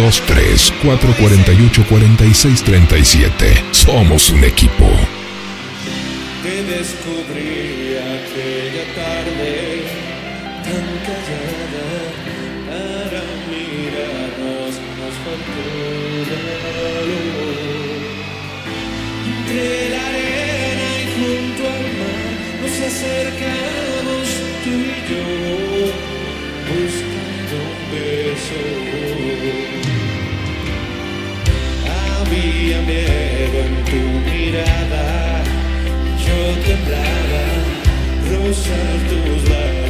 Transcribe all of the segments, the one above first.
223-448-4637. Somos un equipo. Te descubrí aquella tarde tan callada para mirarnos nos faltó la luz. Entre la arena y junto al mar nos acercamos tú y yo. fuego en tu mirada, yo temblaba, rozar tus labios.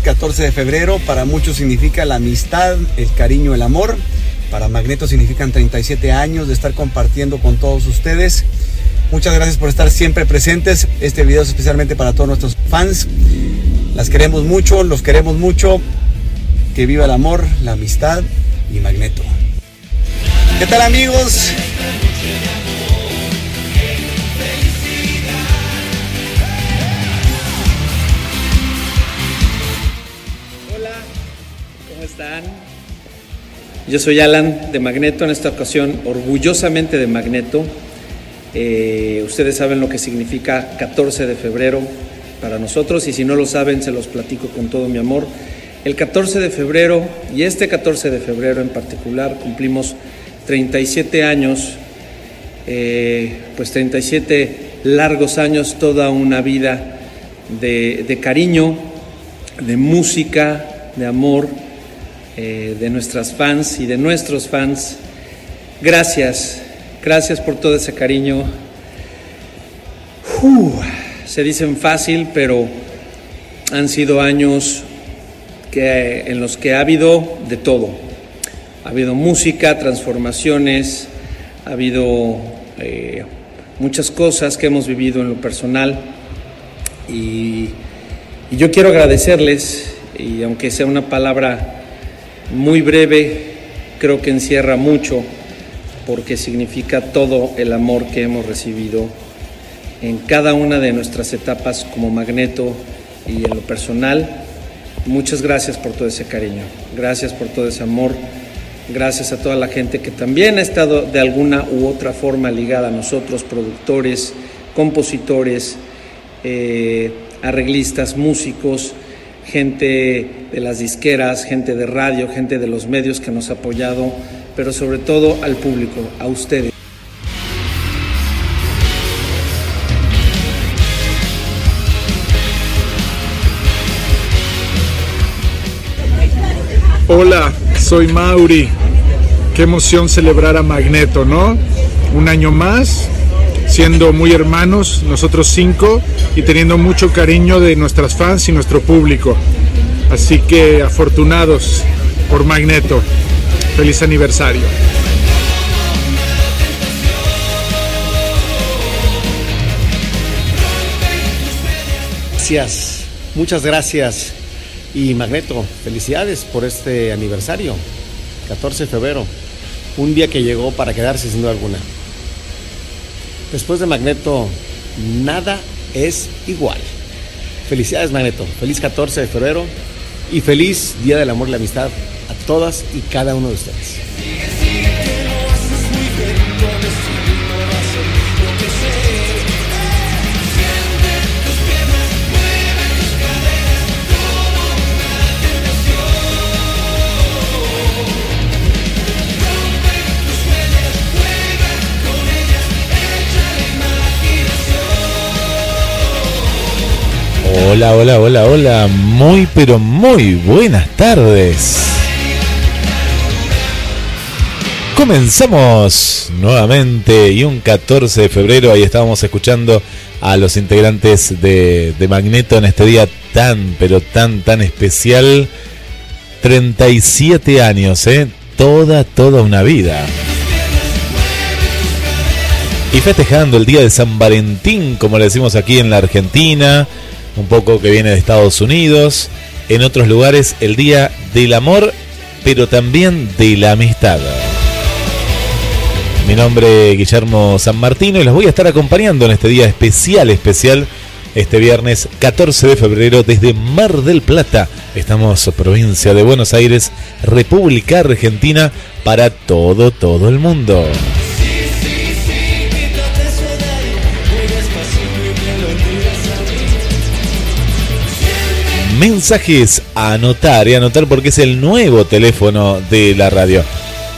14 de febrero. Para muchos significa la amistad, el cariño, el amor. Para Magneto significan 37 años de estar compartiendo con todos ustedes. Muchas gracias por estar siempre presentes. Este video es especialmente para todos nuestros fans. Las queremos mucho, los queremos mucho. Que viva el amor, la amistad y Magneto. ¿Qué tal amigos? Yo soy Alan de Magneto, en esta ocasión orgullosamente de Magneto. Eh, ustedes saben lo que significa 14 de febrero para nosotros y si no lo saben se los platico con todo mi amor. El 14 de febrero y este 14 de febrero en particular cumplimos 37 años, eh, pues 37 largos años, toda una vida de, de cariño, de música, de amor, eh, de nuestras fans y de nuestros fans. Gracias, gracias por todo ese cariño. Se dicen fácil, pero han sido años que, en los que ha habido de todo. Ha habido música, transformaciones, ha habido eh, muchas cosas que hemos vivido en lo personal y yo quiero agradecerles, y aunque sea una palabra muy breve, creo que encierra mucho porque significa todo el amor que hemos recibido en cada una de nuestras etapas como magneto y en lo personal. Muchas gracias por todo ese cariño, gracias por todo ese amor, gracias a toda la gente que también ha estado de alguna u otra forma ligada a nosotros, productores, compositores, eh, arreglistas, músicos, gente de las disqueras, gente de radio, gente de los medios que nos ha apoyado, pero sobre todo al público, a ustedes. Hola, soy Mauri. Qué emoción celebrar a Magneto, ¿no? Un año más, siendo muy hermanos, nosotros cinco, y teniendo mucho cariño de nuestras fans y nuestro público. Así que afortunados por Magneto. Feliz aniversario. Gracias, muchas gracias. Y Magneto, felicidades por este aniversario, 14 de febrero, un día que llegó para quedarse sin duda alguna. Después de Magneto, nada es igual. Felicidades Magneto, feliz 14 de febrero y feliz Día del Amor y la Amistad a todas y cada uno de ustedes. Hola, hola, hola, hola. Muy, pero muy buenas tardes. Comenzamos nuevamente y un 14 de febrero ahí estábamos escuchando a los integrantes de, de Magneto en este día tan, pero tan, tan especial. 37 años, ¿eh? Toda, toda una vida. Y festejando el día de San Valentín, como le decimos aquí en la Argentina, un poco que viene de Estados Unidos, en otros lugares el día del amor, pero también de la amistad. Mi nombre es Guillermo San Martino y los voy a estar acompañando en este día especial, especial, este viernes 14 de febrero desde Mar del Plata. Estamos provincia de Buenos Aires, República Argentina, para todo, todo el mundo. Mensajes a anotar y anotar porque es el nuevo teléfono de la radio.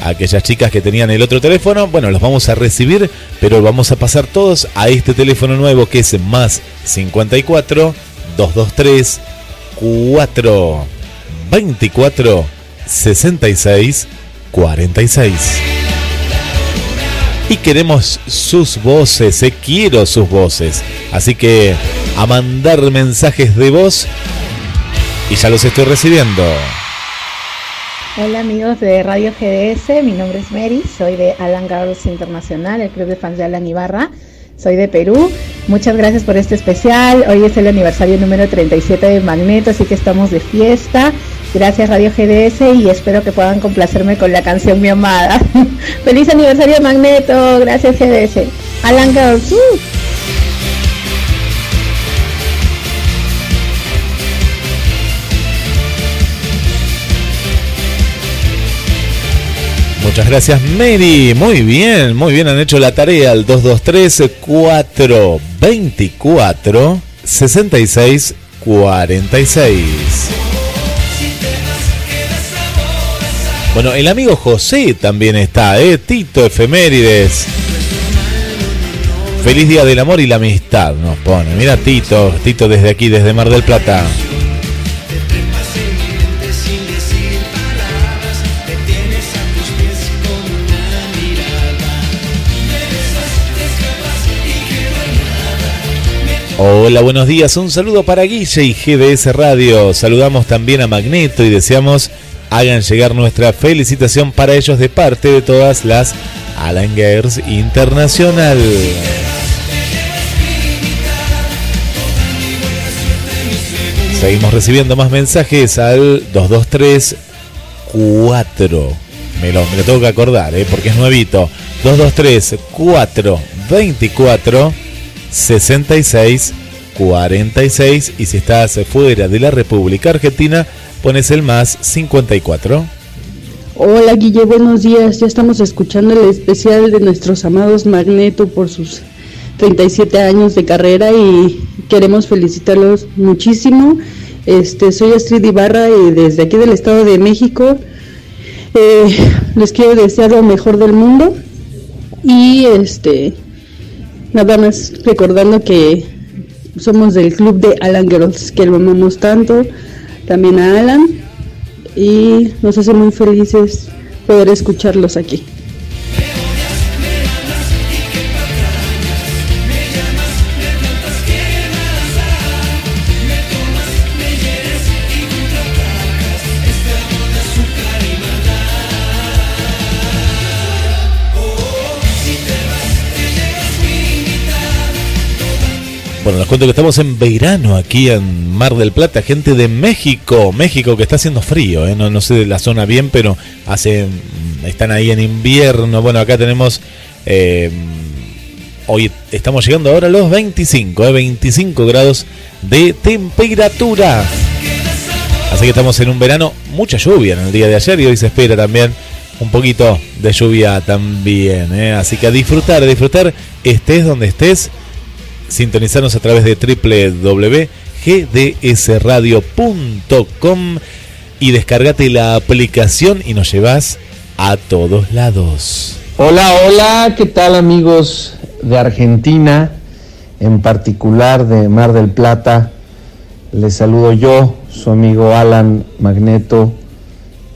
Aquellas chicas que tenían el otro teléfono, bueno, los vamos a recibir, pero vamos a pasar todos a este teléfono nuevo que es más 54 223 4 24 66 46. Y queremos sus voces, eh, quiero sus voces. Así que a mandar mensajes de voz y ya los estoy recibiendo. Hola amigos de Radio GDS, mi nombre es Mary, soy de Alan Girls Internacional, el club de fans de Alan Ibarra, soy de Perú. Muchas gracias por este especial, hoy es el aniversario número 37 de Magneto, así que estamos de fiesta. Gracias Radio GDS y espero que puedan complacerme con la canción Mi Amada. Feliz aniversario Magneto, gracias GDS. Alan Girls. ¡uh! Muchas gracias Mary, muy bien, muy bien, han hecho la tarea al 223 424 66 46. Bueno, el amigo José también está, ¿eh? Tito Efemérides. Feliz Día del Amor y la Amistad nos pone. Mira Tito, Tito desde aquí, desde Mar del Plata. Hola, buenos días. Un saludo para Guille y GDS Radio. Saludamos también a Magneto y deseamos hagan llegar nuestra felicitación para ellos de parte de todas las Alan Internacional. Seguimos recibiendo más mensajes al 223 4. Me lo, me lo tengo que acordar, ¿eh? porque es nuevito. 223 4 24 66 46 y si estás fuera de la República Argentina pones el más 54. Hola Guille, buenos días. Ya estamos escuchando el especial de nuestros amados Magneto por sus 37 años de carrera y queremos felicitarlos muchísimo. Este, soy Astrid Ibarra y desde aquí del Estado de México eh, les quiero desear lo mejor del mundo y este nada más recordando que somos del club de Alan Girls que lo amamos tanto también a Alan y nos hace muy felices poder escucharlos aquí. Bueno, les cuento que estamos en verano aquí en Mar del Plata, gente de México, México que está haciendo frío, ¿eh? no, no sé de la zona bien, pero hace, mm, están ahí en invierno. Bueno, acá tenemos, eh, hoy estamos llegando ahora a los 25, ¿eh? 25 grados de temperatura. Así que estamos en un verano, mucha lluvia en el día de ayer y hoy se espera también un poquito de lluvia también. ¿eh? Así que a disfrutar, a disfrutar, estés donde estés sintonizarnos a través de www.gdsradio.com y descargate la aplicación y nos llevas a todos lados. Hola, hola, ¿qué tal amigos de Argentina, en particular de Mar del Plata? Les saludo yo, su amigo Alan Magneto,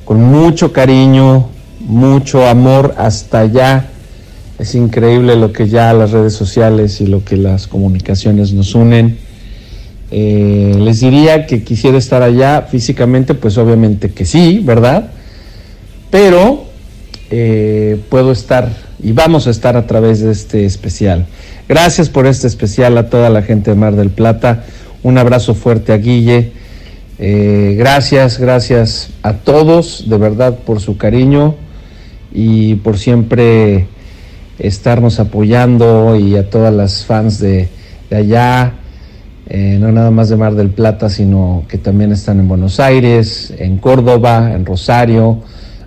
con mucho cariño, mucho amor hasta allá es increíble lo que ya las redes sociales y lo que las comunicaciones nos unen. Eh, les diría que quisiera estar allá físicamente, pues obviamente que sí, ¿verdad? Pero eh, puedo estar y vamos a estar a través de este especial. Gracias por este especial a toda la gente de Mar del Plata. Un abrazo fuerte a Guille. Eh, gracias, gracias a todos, de verdad, por su cariño y por siempre estarnos apoyando y a todas las fans de, de allá, eh, no nada más de Mar del Plata, sino que también están en Buenos Aires, en Córdoba, en Rosario,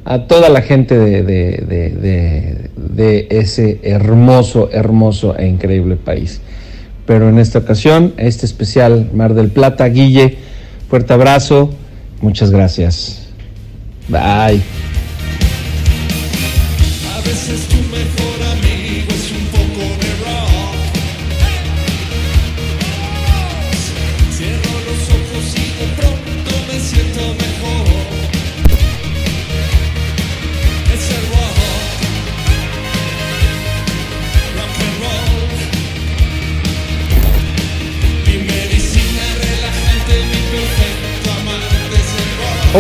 a toda la gente de, de, de, ese hermoso, hermoso e increíble país. Pero en esta ocasión, este especial Mar del Plata, Guille, fuerte abrazo, muchas gracias. Bye.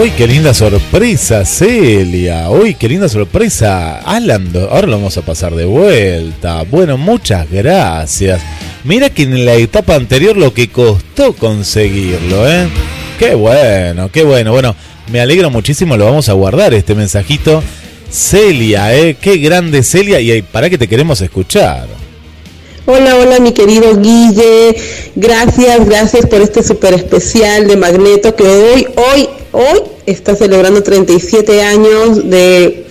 Uy, qué linda sorpresa, Celia. Uy, qué linda sorpresa. Alan, ahora lo vamos a pasar de vuelta. Bueno, muchas gracias. Mira que en la etapa anterior lo que costó conseguirlo, ¿eh? Qué bueno, qué bueno. Bueno, me alegro muchísimo, lo vamos a guardar este mensajito. Celia, ¿eh? Qué grande Celia y para que te queremos escuchar. Hola, hola mi querido Guille, gracias, gracias por este súper especial de Magneto que hoy, hoy, hoy está celebrando 37 años de,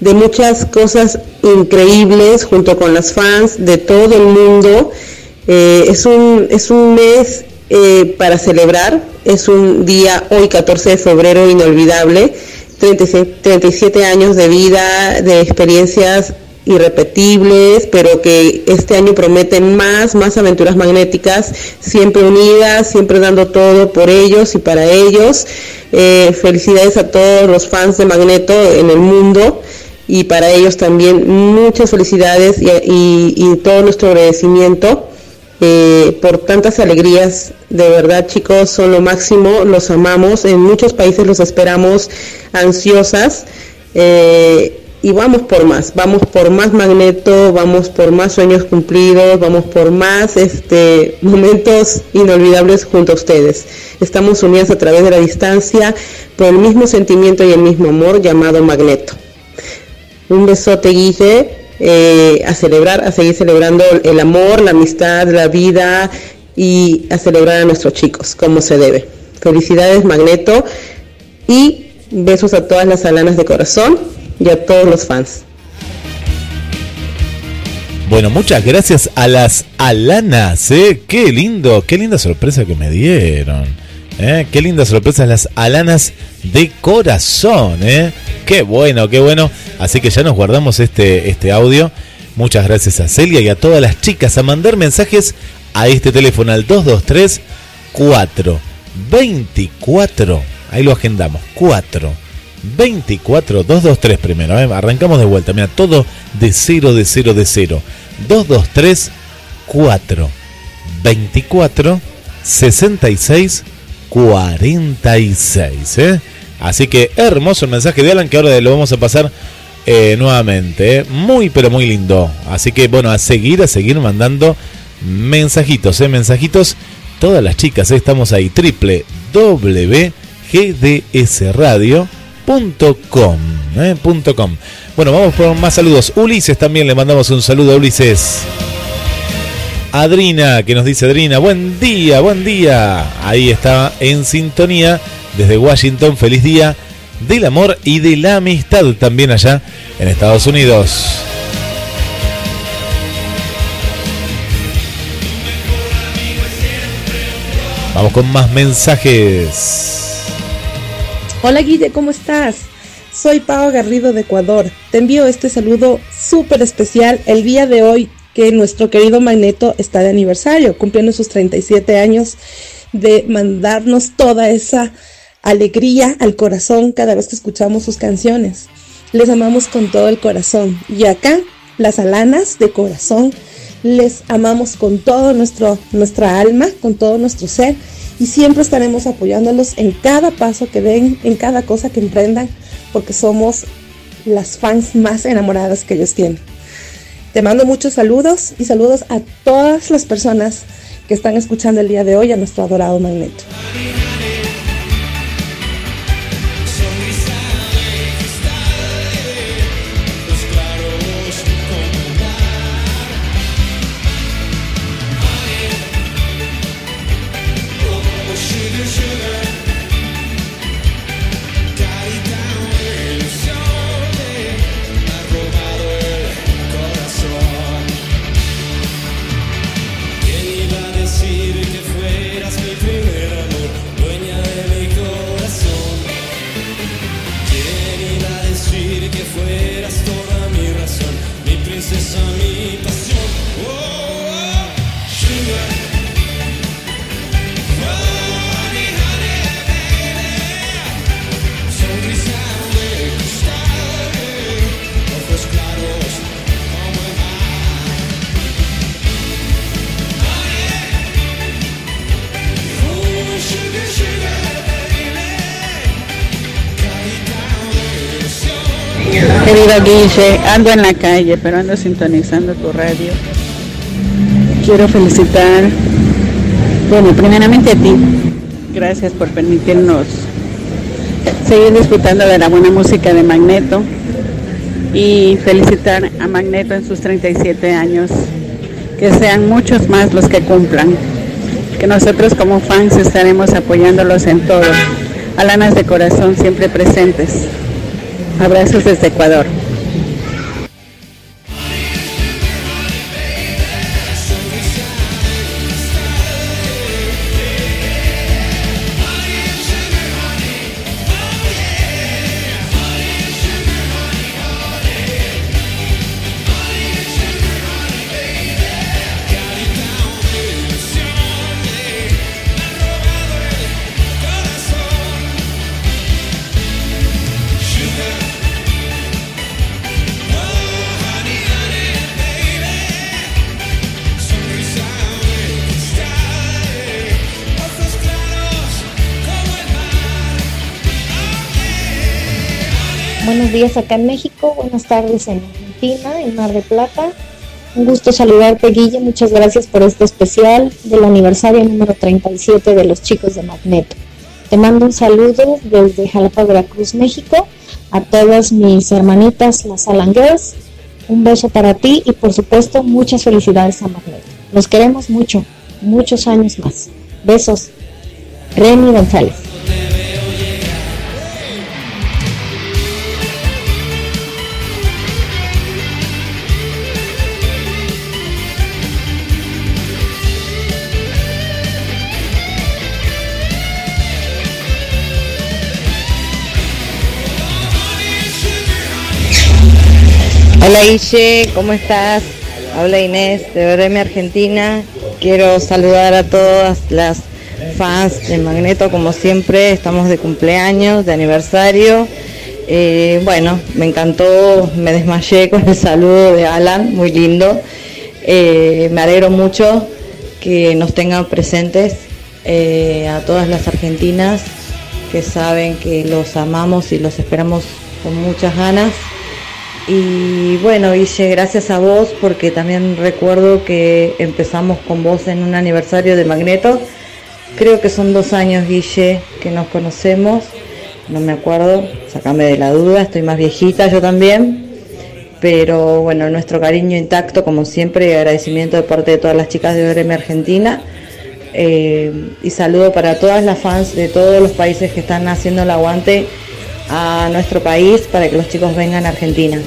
de muchas cosas increíbles junto con las fans de todo el mundo. Eh, es, un, es un mes eh, para celebrar, es un día hoy 14 de febrero inolvidable, 37, 37 años de vida, de experiencias irrepetibles, pero que este año prometen más, más aventuras magnéticas, siempre unidas, siempre dando todo por ellos y para ellos. Eh, felicidades a todos los fans de Magneto en el mundo y para ellos también muchas felicidades y, y- y todo nuestro agradecimiento eh, por tantas alegrías. De verdad, chicos, son lo máximo, los amamos. En muchos países los esperamos ansiosas. eh, y vamos por más, vamos por más magneto, vamos por más sueños cumplidos, vamos por más este momentos inolvidables junto a ustedes. Estamos unidas a través de la distancia por el mismo sentimiento y el mismo amor llamado magneto. Un besote, Guille, eh, a celebrar, a seguir celebrando el amor, la amistad, la vida y a celebrar a nuestros chicos, como se debe. Felicidades, Magneto, y besos a todas las alanas de corazón y a todos los fans. Bueno, muchas gracias a las Alanas, ¿eh? Qué lindo, qué linda sorpresa que me dieron. ¿eh? Qué linda sorpresa las Alanas de corazón, ¿eh? Qué bueno, qué bueno. Así que ya nos guardamos este, este audio. Muchas gracias a Celia y a todas las chicas a mandar mensajes a este teléfono al 223 4 24. Ahí lo agendamos. 4 24 223 primero. ¿eh? Arrancamos de vuelta. Mira, todo de 0 de 0 de 0. 223 4 24 66 46. ¿eh? Así que hermoso el mensaje de Alan que ahora lo vamos a pasar eh, nuevamente. ¿eh? Muy pero muy lindo. Así que bueno, a seguir, a seguir mandando mensajitos, ¿eh? mensajitos. Todas las chicas, ¿eh? estamos ahí. ¿Eh? com. Bueno, vamos por más saludos. Ulises también le mandamos un saludo a Ulises. Adrina, que nos dice Adrina, buen día, buen día. Ahí está en sintonía desde Washington, feliz día del amor y de la amistad también allá en Estados Unidos. Vamos con más mensajes. Hola Guille, ¿cómo estás? Soy Pao Garrido de Ecuador. Te envío este saludo súper especial el día de hoy que nuestro querido Magneto está de aniversario, cumpliendo sus 37 años de mandarnos toda esa alegría al corazón cada vez que escuchamos sus canciones. Les amamos con todo el corazón. Y acá, las alanas de corazón, les amamos con todo nuestra alma, con todo nuestro ser. Y siempre estaremos apoyándolos en cada paso que den, en cada cosa que emprendan, porque somos las fans más enamoradas que ellos tienen. Te mando muchos saludos y saludos a todas las personas que están escuchando el día de hoy a nuestro adorado Magneto. Guille. Ando en la calle, pero ando sintonizando tu radio. Quiero felicitar, bueno, primeramente a ti. Gracias por permitirnos seguir disfrutando de la buena música de Magneto y felicitar a Magneto en sus 37 años. Que sean muchos más los que cumplan. Que nosotros como fans estaremos apoyándolos en todo. Alanas de corazón siempre presentes. Abrazos desde Ecuador. Días acá en México, buenas tardes en Argentina, en Mar de Plata. Un gusto saludarte, Guille. Muchas gracias por este especial del aniversario número 37 de los chicos de Magneto. Te mando un saludo desde Jalapa, Veracruz, México, a todas mis hermanitas, las Alan Girls. Un beso para ti y, por supuesto, muchas felicidades a Magneto. Los queremos mucho, muchos años más. Besos. Remy González. Hola Guille, ¿cómo estás? Habla Inés de Breme Argentina. Quiero saludar a todas las fans de Magneto, como siempre, estamos de cumpleaños, de aniversario. Eh, bueno, me encantó, me desmayé con el saludo de Alan, muy lindo. Eh, me alegro mucho que nos tengan presentes eh, a todas las argentinas que saben que los amamos y los esperamos con muchas ganas. Y bueno, Guille, gracias a vos porque también recuerdo que empezamos con vos en un aniversario de Magneto. Creo que son dos años, Guille, que nos conocemos. No me acuerdo, sacame de la duda, estoy más viejita yo también. Pero bueno, nuestro cariño intacto como siempre y agradecimiento de parte de todas las chicas de ORM Argentina. Eh, y saludo para todas las fans de todos los países que están haciendo el aguante a nuestro país para que los chicos vengan a Argentina.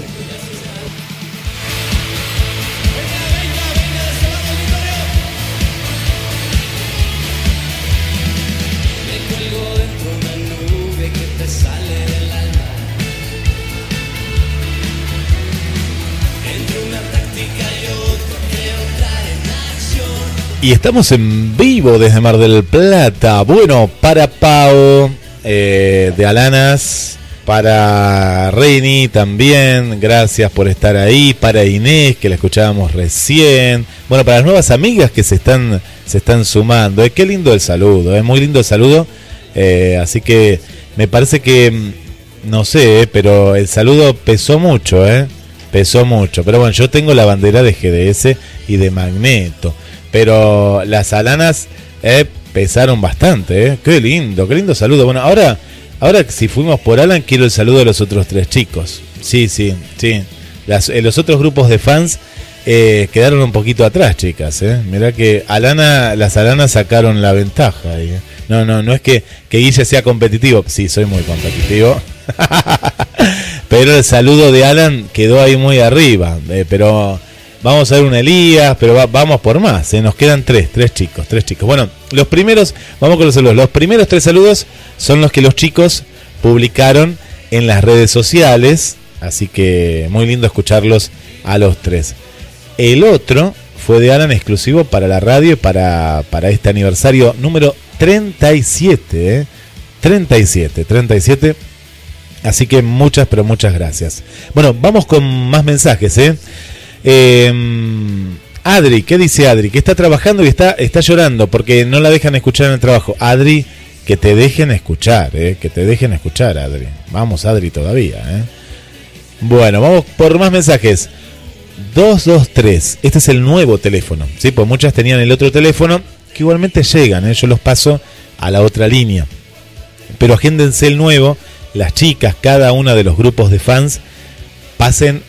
Y estamos en vivo desde Mar del Plata. Bueno, para Pau eh, de Alanas, para Reni también, gracias por estar ahí. Para Inés, que la escuchábamos recién. Bueno, para las nuevas amigas que se están, se están sumando. Eh, qué lindo el saludo, es muy lindo el saludo. Eh, así que me parece que, mm, no sé, eh, pero el saludo pesó mucho, ¿eh? Pesó mucho. Pero bueno, yo tengo la bandera de GDS y de Magneto. Pero las alanas eh, pesaron bastante, ¿eh? Qué lindo, qué lindo saludo. Bueno, ahora, ahora si fuimos por Alan, quiero el saludo de los otros tres chicos. Sí, sí, sí. Las, eh, los otros grupos de fans eh, quedaron un poquito atrás, chicas. ¿eh? Mirá que Alana, las Alanas sacaron la ventaja. ¿eh? No, no, no es que, que Guille sea competitivo. Sí, soy muy competitivo. pero el saludo de Alan quedó ahí muy arriba. pero vamos a ver un Elías, pero va- vamos por más. ¿eh? Nos quedan tres, tres chicos, tres chicos. Bueno, los primeros, vamos con los saludos. Los primeros tres saludos son los que los chicos publicaron en las redes sociales. Así que muy lindo escucharlos a los tres. El otro fue de Alan exclusivo para la radio y para, para este aniversario número 37. ¿eh? 37, 37. Así que muchas, pero muchas gracias. Bueno, vamos con más mensajes. ¿eh? Eh, Adri, ¿qué dice Adri? Que está trabajando y está, está llorando porque no la dejan escuchar en el trabajo. Adri, que te dejen escuchar, ¿eh? que te dejen escuchar, Adri. Vamos, Adri, todavía. ¿eh? Bueno, vamos por más mensajes. 223. Este es el nuevo teléfono. ¿sí? Pues muchas tenían el otro teléfono que igualmente llegan. ¿eh? Yo los paso a la otra línea. Pero agéndense el nuevo. Las chicas, cada una de los grupos de fans, pasen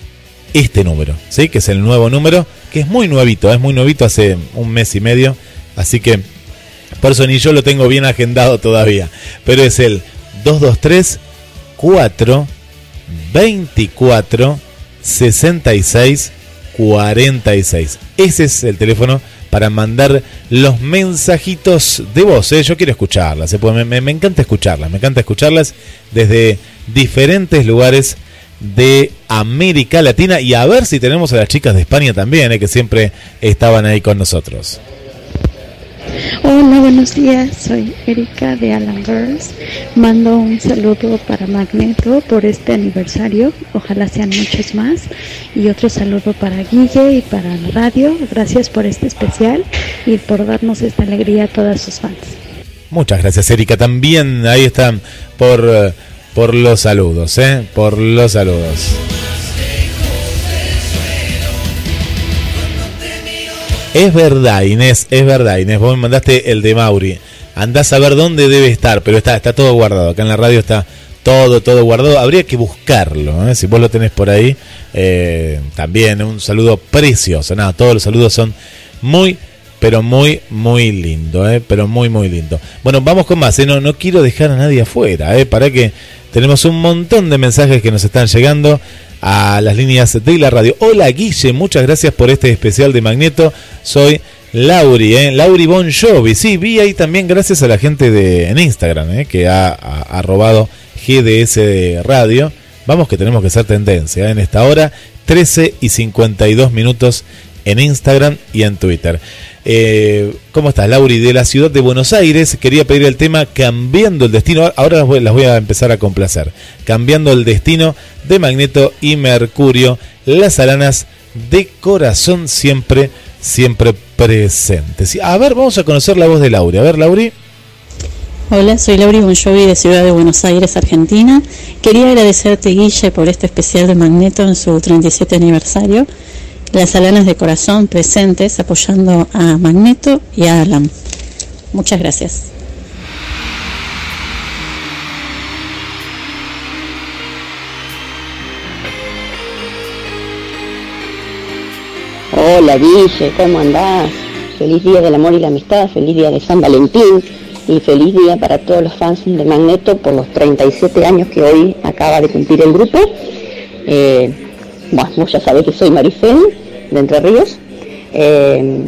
este número. ¿sí? Que es el nuevo número. Que es muy nuevito. Es muy nuevito hace un mes y medio. Así que por eso ni yo lo tengo bien agendado todavía. Pero es el 223 4 24 66 46. Ese es el teléfono para mandar los mensajitos de voz. ¿eh? Yo quiero escucharlas, ¿eh? me, me- me encanta escucharlas, me encanta escucharlas desde diferentes lugares de América Latina y a ver si tenemos a las chicas de España también, ¿eh? que siempre estaban ahí con nosotros. Hola, buenos días. Soy Erika de Alan Girls. Mando un saludo para Magneto por este aniversario. Ojalá sean muchos más. Y otro saludo para Guille y para la radio. Gracias por este especial y por darnos esta alegría a todas sus fans. Muchas gracias, Erika. También ahí están por, eh, por los saludos, ¿eh? Por los saludos. Es verdad, Inés, es verdad, Inés. Vos me mandaste el de Mauri. Andás a ver dónde debe estar, pero está, está todo guardado. Acá en la radio está todo, todo guardado. Habría que buscarlo, ¿eh? si vos lo tenés por ahí. eh, también un saludo precioso. Nada, todos los saludos son muy, pero muy, muy lindo, ¿eh? pero muy, muy lindo. Bueno, vamos con más. ¿eh? No, no quiero dejar a nadie afuera, ¿eh? para que tenemos un montón de mensajes que nos están llegando a las líneas de la radio. Hola Guille, muchas gracias por este especial de Magneto. Soy Lauri, ¿eh? Lauri Bon Jovi. Sí, vi ahí también gracias a la gente de en Instagram, ¿eh? que ha, ha- ha robado GDS Radio. Vamos que tenemos que hacer tendencia ¿eh? en esta hora, 13 y 52 minutos en Instagram y en Twitter. Eh, ¿Cómo estás, Lauri? De la ciudad de Buenos Aires, quería pedir el tema Cambiando el Destino. Ahora las voy, las voy a empezar a complacer. Cambiando el Destino de Magneto y Mercurio. Las aranas de corazón siempre, siempre presentes. A ver, vamos a conocer la voz de Lauri. A ver, Lauri. Hola, soy Lauri Bon Jovi de Ciudad de Buenos Aires, Argentina. Quería agradecerte, Guille, por este especial de Magneto en su 37 aniversario. Las alanas de corazón presentes apoyando a Magneto y a Alan. Muchas gracias. Hola Guille, ¿cómo andás? Feliz día del amor y la amistad, feliz día de San Valentín y feliz día para todos los fans de Magneto por los 37 años que hoy acaba de cumplir el grupo. Eh, bueno, ya sabés que soy Maricel de Entre Ríos. Eh,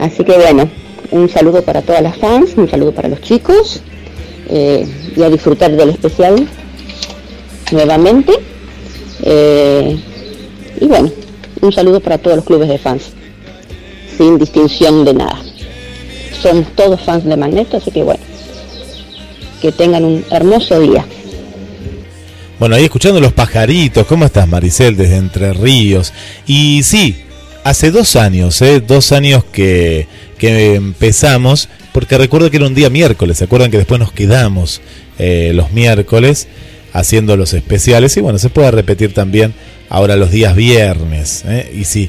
así que bueno, un saludo para todas las fans, un saludo para los chicos eh, a disfrutar del especial nuevamente. Eh, y bueno, un saludo para todos los clubes de fans, sin distinción de nada. Somos todos fans de Magneto, así que bueno, que tengan un hermoso día. Bueno, ahí escuchando los pajaritos, ¿cómo estás Maricel desde Entre Ríos? Y sí, hace dos años, ¿eh? dos años que, que empezamos, porque recuerdo que era un día miércoles, ¿se acuerdan que después nos quedamos eh, los miércoles haciendo los especiales? Y bueno, se puede repetir también ahora los días viernes. ¿eh? Y si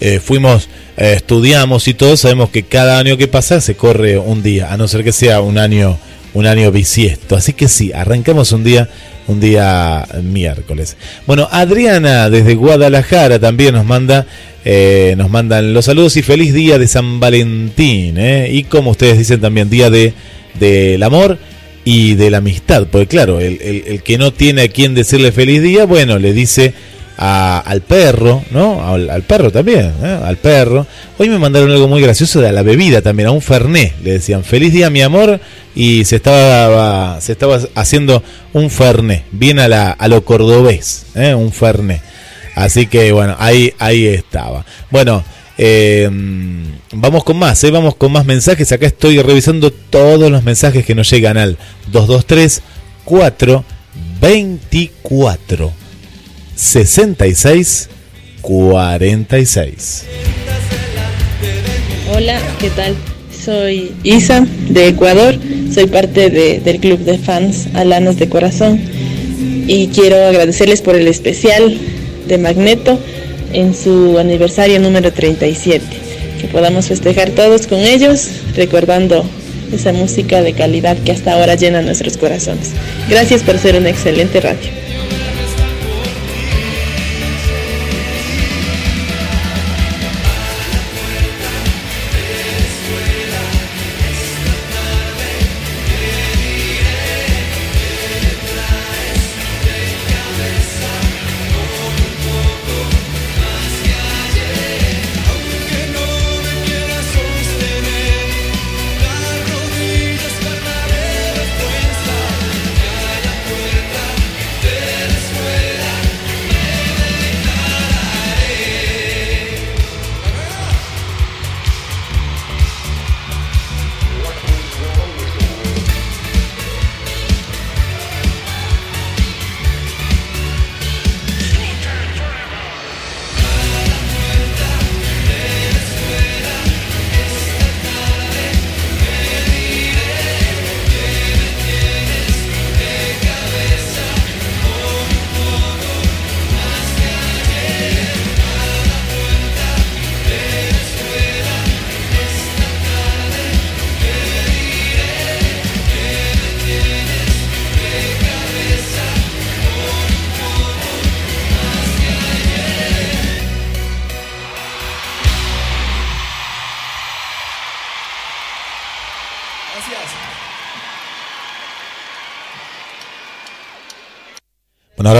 eh, fuimos, eh, estudiamos y todo, sabemos que cada año que pasa se corre un día, a no ser que sea un año un año bisiesto. Así que sí, arrancamos un día, un día miércoles. Bueno, Adriana desde Guadalajara también nos manda, eh, nos mandan los saludos y feliz día de San Valentín, ¿eh? y como ustedes dicen también día de del amor y de la amistad, porque claro, el, el- el que no tiene a quien decirle feliz día, bueno, le dice a- al perro, ¿no? Al, perro también, ¿eh? al perro. Hoy me mandaron algo muy gracioso de la bebida también, a un ferné. Le decían, feliz día mi amor, y se estaba, se estaba haciendo un ferné, bien a, la, a lo cordobés, ¿eh? un ferné. Así que bueno, ahí, ahí estaba. Bueno, eh, vamos con más, ¿eh? vamos con más mensajes. Acá estoy revisando todos los mensajes que nos llegan al 223 4 24 66 46. Hola, ¿qué tal? Soy Isa de Ecuador, soy parte de- del club de fans Alanas de Corazón. y quiero agradecerles por el especial de Magneto en su aniversario número 37. Que podamos festejar todos con ellos, recordando esa música de calidad que hasta ahora llena nuestros corazones. Gracias por ser una excelente radio.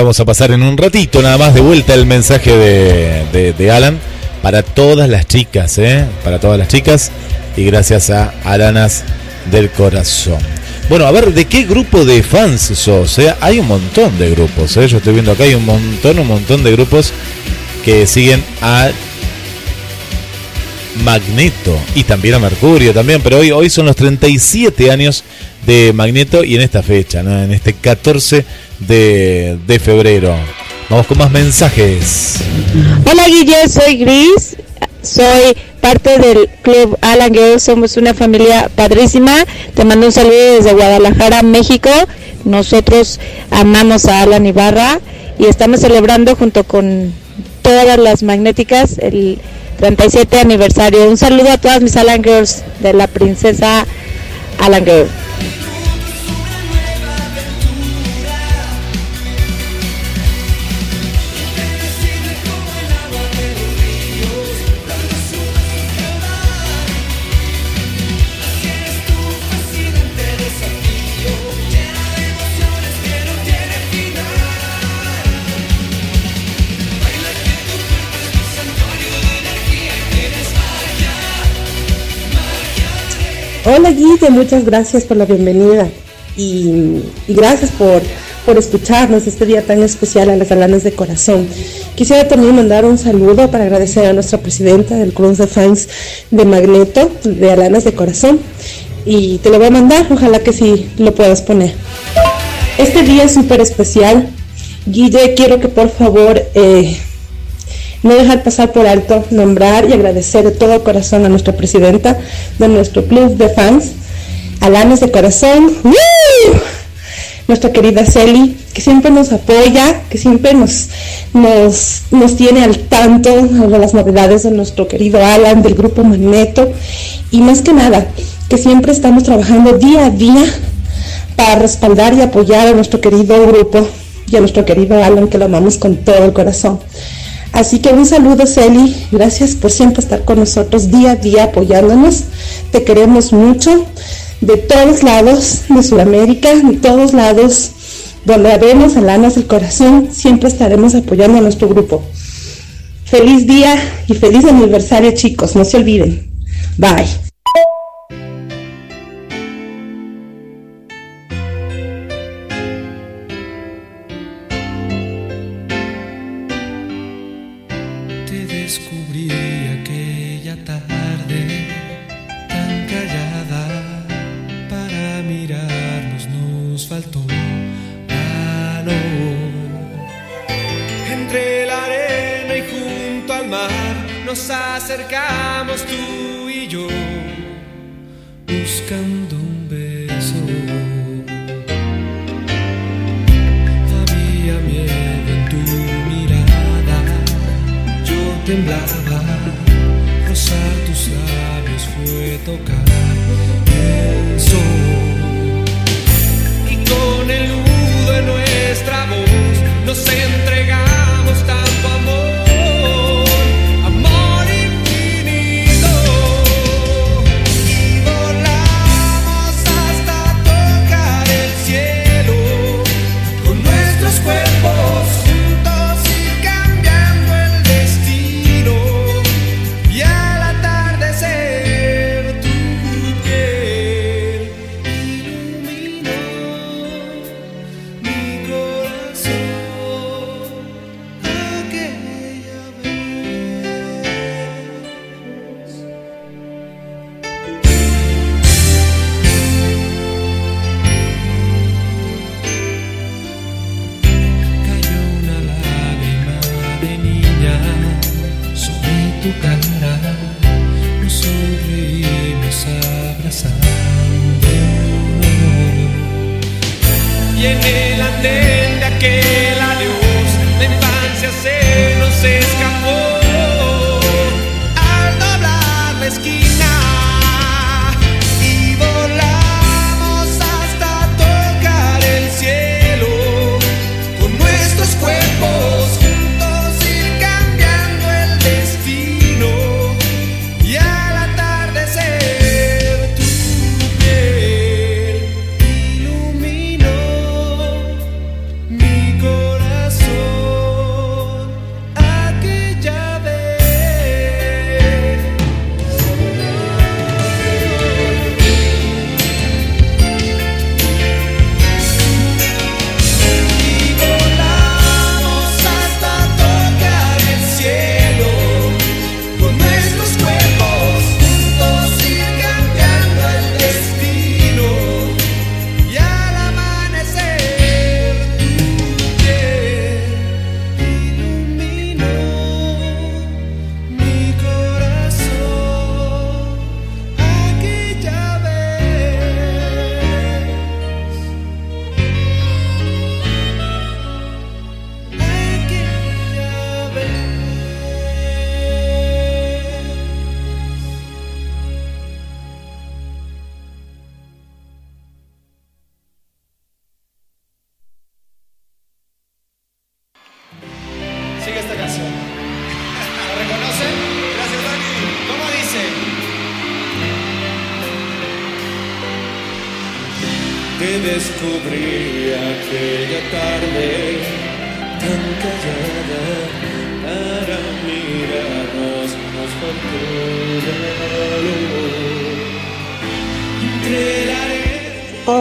A pasar en un ratito nada más de vuelta el mensaje de, de- Alan para todas las chicas, ¿eh? Para todas las chicas y gracias a Alanas del Corazón. Bueno, a ver, ¿de qué grupo de fans sos? eh? Hay un montón de grupos, ¿eh? Yo estoy viendo acá, hay un montón, un montón de grupos que siguen a Magneto y también a Mercurio también, pero hoy, hoy son los 37 años de Magneto y en esta fecha, en este 14 de, de febrero. Vamos con más mensajes. Hola Guille, soy Gris, soy parte del club Alan Girls, somos una familia padrísima. Te mando un saludo desde Guadalajara, México. Nosotros amamos a Alan Ibarra y estamos celebrando junto con todas las magnéticas el 37 aniversario. Un saludo a todas mis Alan Girls de la princesa Alan Girl. Hola Guille, muchas gracias por la bienvenida y, y gracias por, por escucharnos este día tan especial a las Alanas de Corazón. Quisiera también mandar un saludo para agradecer a nuestra presidenta del Club de Fans de Magneto, de Alanas de Corazón, y te lo voy a mandar, ojalá que sí lo puedas poner. Este día es súper especial. Guille, quiero que por favor eh, no dejar pasar por alto, nombrar y agradecer de todo corazón a nuestra presidenta de nuestro club de fans, Alanas de Corazón, nuestra querida Celi, que siempre nos apoya, que siempre nos, nos, nos tiene al tanto de las novedades de nuestro querido Alan, del grupo Magneto, y más que nada, que siempre estamos trabajando día a día para respaldar y apoyar a nuestro querido grupo y a nuestro querido Alan, que lo amamos con todo el corazón. Así que un saludo, Celi. Gracias por siempre estar con nosotros día a día apoyándonos. Te queremos mucho. De todos lados de Sudamérica, de todos lados donde vemos alanas del corazón, siempre estaremos apoyando a nuestro grupo. Feliz día y feliz aniversario, chicos. No se olviden. Bye.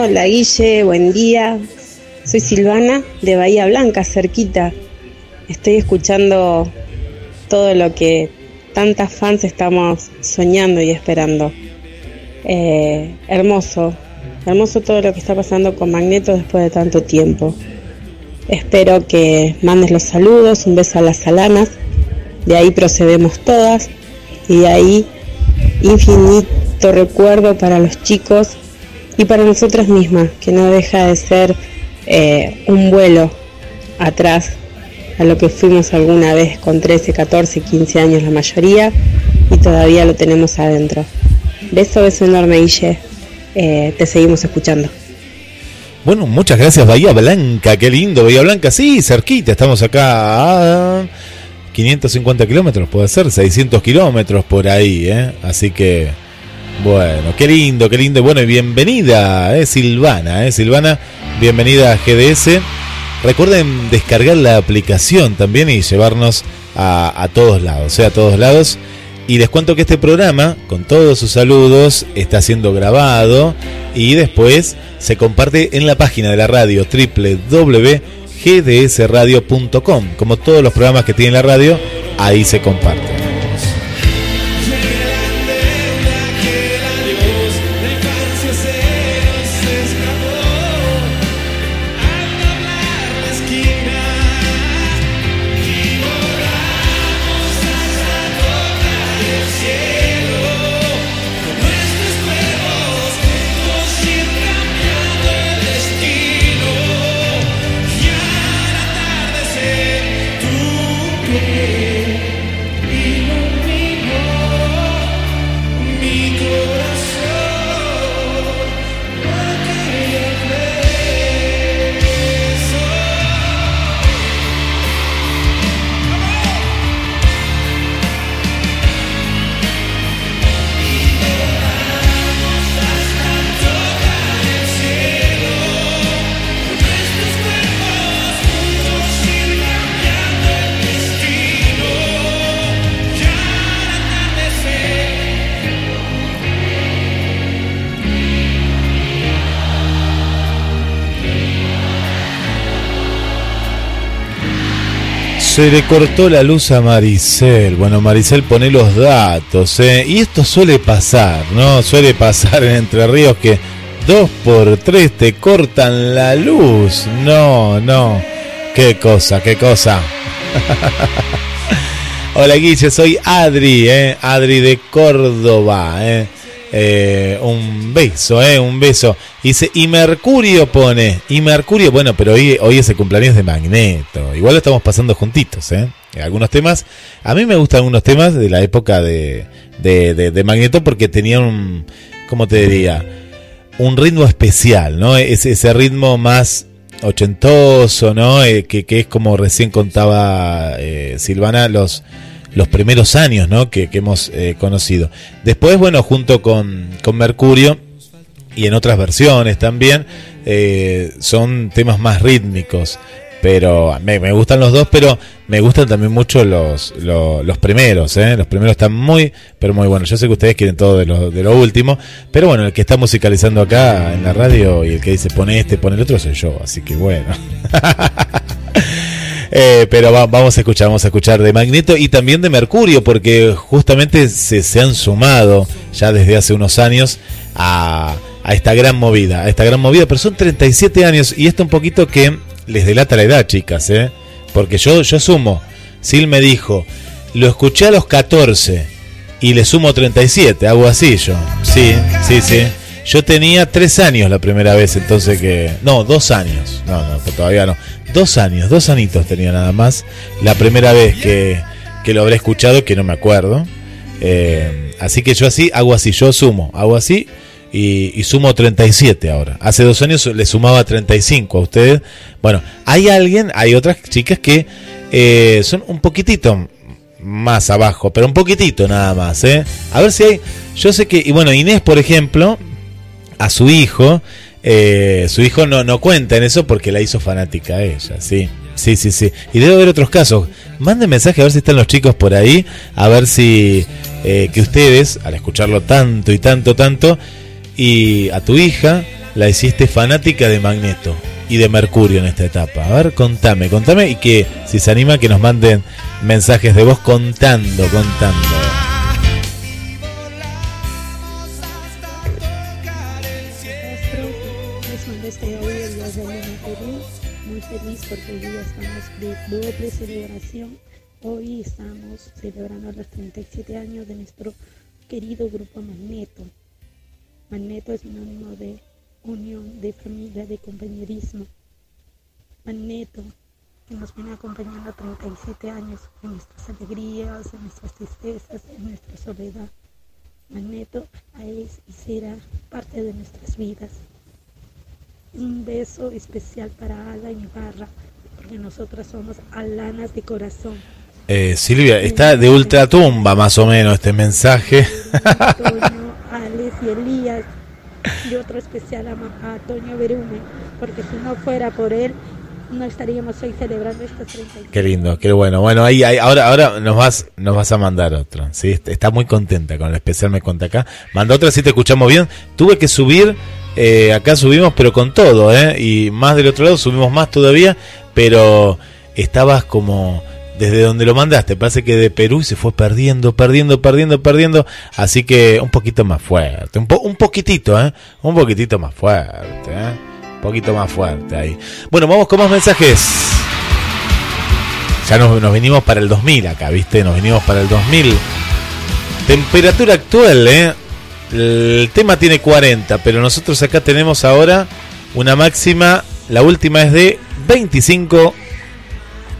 Hola Guille, buen día. Soy Silvana de Bahía Blanca, cerquita. Estoy escuchando todo lo que tantas fans estamos soñando y esperando. Eh, hermoso, hermoso todo lo que está pasando con Magneto después de tanto tiempo. Espero que mandes los saludos, un beso a las alanas. De ahí procedemos todas y de ahí infinito recuerdo para los chicos y para nosotras mismas, que no deja de ser eh, un vuelo atrás a lo que fuimos alguna vez con 13, 14, 15 años la mayoría y todavía lo tenemos adentro. Beso, beso enorme, Guille. Eh, te seguimos escuchando. Bueno, muchas gracias Bahía Blanca, qué lindo Bahía Blanca, sí, cerquita, estamos acá a 550 kilómetros, puede ser, 600 kilómetros por ahí, ¿eh? así que, bueno, qué lindo, qué lindo, bueno, y bienvenida, ¿eh? Silvana, ¿eh? Silvana, bienvenida a GDS. Recuerden descargar la aplicación también y llevarnos a, a todos lados, ¿eh? a todos lados. Y les cuento que este programa, con todos sus saludos, está siendo grabado y después se comparte en la página de la radio www.gdsradio.com. Como todos los programas que tiene la radio, ahí se comparten. Se le cortó la luz a Maricel. Bueno, Maricel pone los datos, ¿eh? Y esto suele pasar, ¿no? Suele pasar en Entre Ríos que dos por tres te cortan la luz. No, no. Qué cosa, qué cosa. Hola Guille, soy Adri, ¿eh? Adri de Córdoba, ¿eh? Eh, un beso, eh, un beso. Dice, y Mercurio pone, y Mercurio, bueno, pero hoy, hoy es el cumpleaños de Magneto. Igual lo estamos pasando juntitos, eh. Algunos temas, a mí me gustan algunos temas de la época de, de, de- Magneto porque tenían un, ¿cómo te diría? Un ritmo especial, ¿no? Ese, ese ritmo más ochentoso, ¿no? Eh, que, que es como recién contaba eh, Silvana, los, los primeros años, ¿no? Que, hemos eh, conocido. Después, bueno, junto con, con Mercurio y en otras versiones también, eh, son temas más rítmicos. Pero me, me gustan los dos, pero me gustan también mucho los, los, los primeros, ¿eh? Los primeros están muy, pero muy buenos. Yo sé que ustedes quieren todo de lo, de lo último, pero bueno, el que está musicalizando acá en la radio y el que dice pone este, pone el otro soy yo, así que bueno. Eh, pero va- vamos a escuchar, vamos a escuchar de Magneto y también de Mercurio, porque justamente se, se han sumado ya desde hace unos años a, a esta gran movida, a esta gran movida, pero son 37 años y esto un poquito que les delata la edad, chicas, ¿eh? porque yo, yo sumo, Sil me dijo, lo escuché a los 14 y le sumo 37, hago así yo, sí, sí, sí. Yo tenía tres años la primera vez, entonces que... No, dos años. No, no, pues todavía no. Dos años, dos anitos tenía nada más. La primera vez que, que lo habré escuchado, que no me acuerdo. Eh, así que yo así, hago así, yo sumo, hago así y, y sumo 37 ahora. Hace dos años le sumaba 35 a ustedes. Bueno, hay alguien, hay otras chicas que eh, son un poquitito más abajo, pero un poquitito nada más, ¿eh? A ver si hay... Yo sé que, y bueno, Inés, por ejemplo, a su hijo, eh, su hijo no, no cuenta en eso porque la hizo fanática ella, sí. Sí, sí, sí. Y debe haber otros casos. Manden mensaje a ver si están los chicos por ahí, a ver si eh, que ustedes, al escucharlo tanto y tanto, tanto, y a tu hija la hiciste fanática de Magneto y de Mercurio en esta etapa. A ver, contame, contame y que si se anima que nos manden mensajes de voz contando, contando. De celebración. Hoy estamos celebrando los 37 años de nuestro querido grupo Magneto. Magneto es sinónimo de unión, de familia, de compañerismo. Magneto, que nos viene acompañando 37 años en nuestras alegrías, en nuestras tristezas, en nuestra soledad. Magneto es y será parte de nuestras vidas. Un beso especial para Ala Ibarra, porque nosotras somos alanas de corazón. Eh, Silvia, está de ultratumba más o menos este mensaje. Antonio, Alex y Elías. Y otro especial a, Ma- a Toño Berume, porque si no fuera por él, no estaríamos hoy celebrando estos 30 Qué lindo, qué bueno. Bueno, ahí, ahí ahora, ahora nos vas, nos vas a mandar otro. Sí, Est- está muy contenta con el especial me cuenta acá. Manda otra si te escuchamos bien. Tuve que subir, eh, acá subimos, pero con todo, ¿eh? Y más del otro lado subimos más todavía, pero estabas como desde donde lo mandaste, parece que de Perú se fue perdiendo, perdiendo, perdiendo, perdiendo, así que un poquito más fuerte, un, po- un poquitito, ¿eh? Un poquitito más fuerte, ¿eh? Un poquito más fuerte ahí. Bueno, vamos con más mensajes. Ya nos, nos venimos para el 2000 acá, ¿viste? Nos venimos para el 2000. Temperatura actual, ¿eh? El tema tiene 40, pero nosotros acá tenemos ahora una máxima, la última es de 25,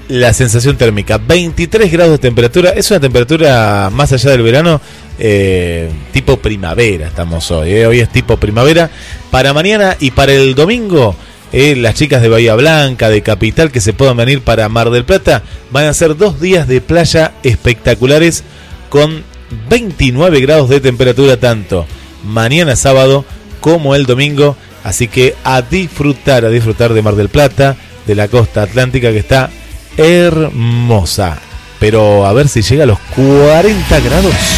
la sensación térmica, 23 grados de temperatura, es una temperatura más allá del verano, eh, tipo primavera estamos hoy, ¿eh? hoy es tipo primavera. Para mañana y para el domingo, eh, las chicas de Bahía Blanca, de Capital, que se puedan venir para Mar del Plata, van a ser dos días de playa espectaculares con 29 grados de temperatura tanto mañana sábado como el domingo. Así que a disfrutar, a disfrutar de Mar del Plata, de la costa atlántica que está hermosa. Pero a ver si llega a los 40 grados.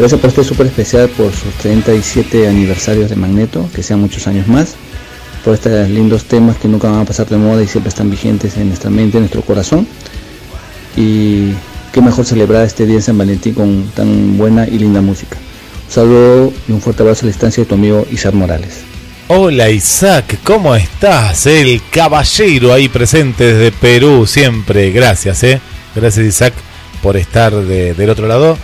Gracias por este súper especial por sus 37 aniversarios de Magneto, que sean muchos años más, por estos lindos temas que nunca van a pasar de moda y siempre están vigentes en nuestra mente, en nuestro corazón. Y qué mejor celebrar este día de San Valentín con tan buena y linda música. Un saludo y un fuerte abrazo a la distancia de tu amigo Isaac Morales. Hola Isaac, ¿cómo estás? El caballero ahí presente desde Perú siempre. Gracias, ¿eh? Gracias Isaac por estar de- del otro lado.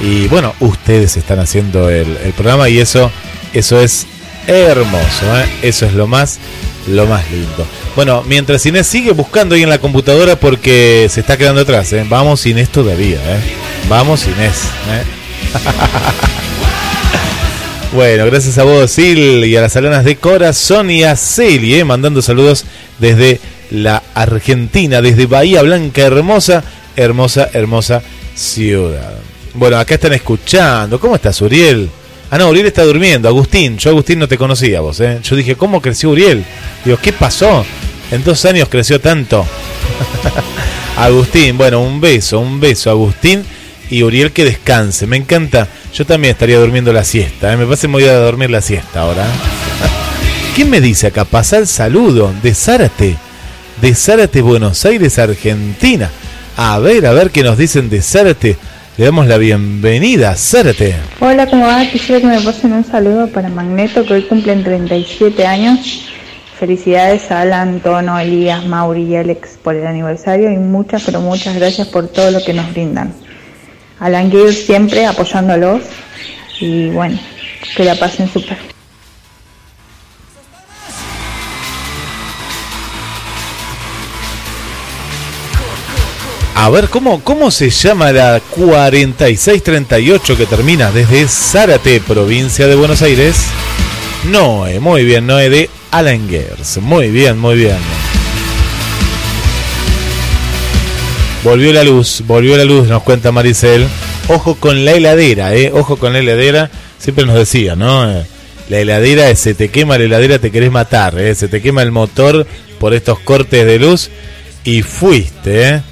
Y bueno, ustedes están haciendo el, programa y eso, eso es hermoso, ¿eh? Eso es lo más, lo más lindo. Bueno, mientras Inés sigue buscando ahí en la computadora porque se está quedando atrás, ¿eh? Vamos Inés todavía, ¿eh? Vamos Inés, ¿eh? Bueno, gracias a vos, Sil, y a las alanas de corazón y a Celi, eh, mandando saludos desde la Argentina, desde Bahía Blanca, hermosa, hermosa, hermosa ciudad. Bueno, acá están escuchando. ¿Cómo estás, Uriel? Ah, no, Uriel está durmiendo. Agustín, yo Agustín no te conocía vos, ¿eh? Yo dije, ¿cómo creció Uriel? Digo, ¿qué pasó? En dos años creció tanto. Agustín, bueno, un beso, un beso, Agustín. Y Uriel que descanse, me encanta. Yo también estaría durmiendo la siesta, ¿eh? me parece muy a dormir la siesta ahora. ¿Quién me dice acá? Pasa el saludo de Zárate, de Zárate, Buenos Aires, Argentina. A ver, a ver qué nos dicen de Zárate. Le damos la bienvenida, Zárate. Hola, ¿cómo va? Quisiera que me pasen un saludo para Magneto, que hoy cumplen 37 años. Felicidades a Alan, Tono, Elías, Mauri y Alex por el aniversario y muchas, pero muchas gracias por todo lo que nos brindan. Alan Gear siempre apoyándolos y bueno, que la pasen súper. A ver, ¿cómo, ¿cómo se llama la 4638 que termina desde Zárate, provincia de Buenos Aires? Noé, muy bien, Noé de Alangers. Muy bien, muy bien. Volvió la luz, volvió la luz, nos cuenta Maricel. Ojo con la heladera, eh, ojo con la heladera. Siempre nos decía, ¿no? La heladera, se te quema la heladera, te querés matar, eh. Se te quema el motor por estos cortes de luz y fuiste, eh.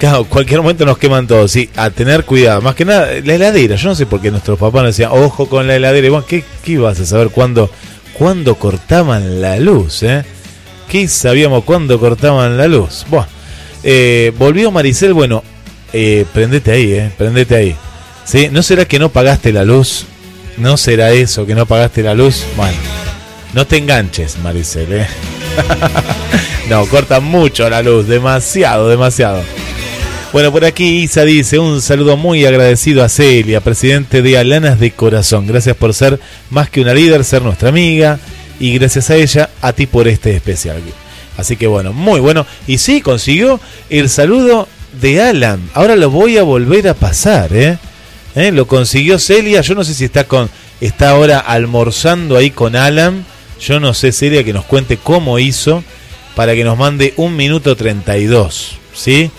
Claro, cualquier momento nos queman todos, sí, a tener cuidado. Más que nada, la heladera, yo no sé por qué nuestros papás nos decían, ojo con la heladera. Y bueno, ¿qué, qué ibas a saber cuándo, cuándo cortaban la luz, eh? ¿Qué sabíamos cuándo cortaban la luz? Buah. Eh, volvió Maricel, bueno, eh, prendete ahí, eh, prendete ahí. ¿Sí? ¿No será que no pagaste la luz? ¿No será eso que no pagaste la luz? Bueno, no te enganches, Maricel, eh. no, corta mucho la luz, demasiado, demasiado. Bueno, por aquí Isa dice un saludo muy agradecido a Celia, presidente de Alanas de Corazón. Gracias por ser más que una líder, ser nuestra amiga y gracias a ella, a ti por este especial. Así que bueno, muy bueno. Y sí, consiguió el saludo de Alan. Ahora lo voy a volver a pasar, ¿eh? ¿Eh? Lo consiguió Celia. Yo no sé si está con está ahora almorzando ahí con Alan. Yo no sé, Celia, que nos cuente cómo hizo para que nos mande un minuto 32, ¿sí?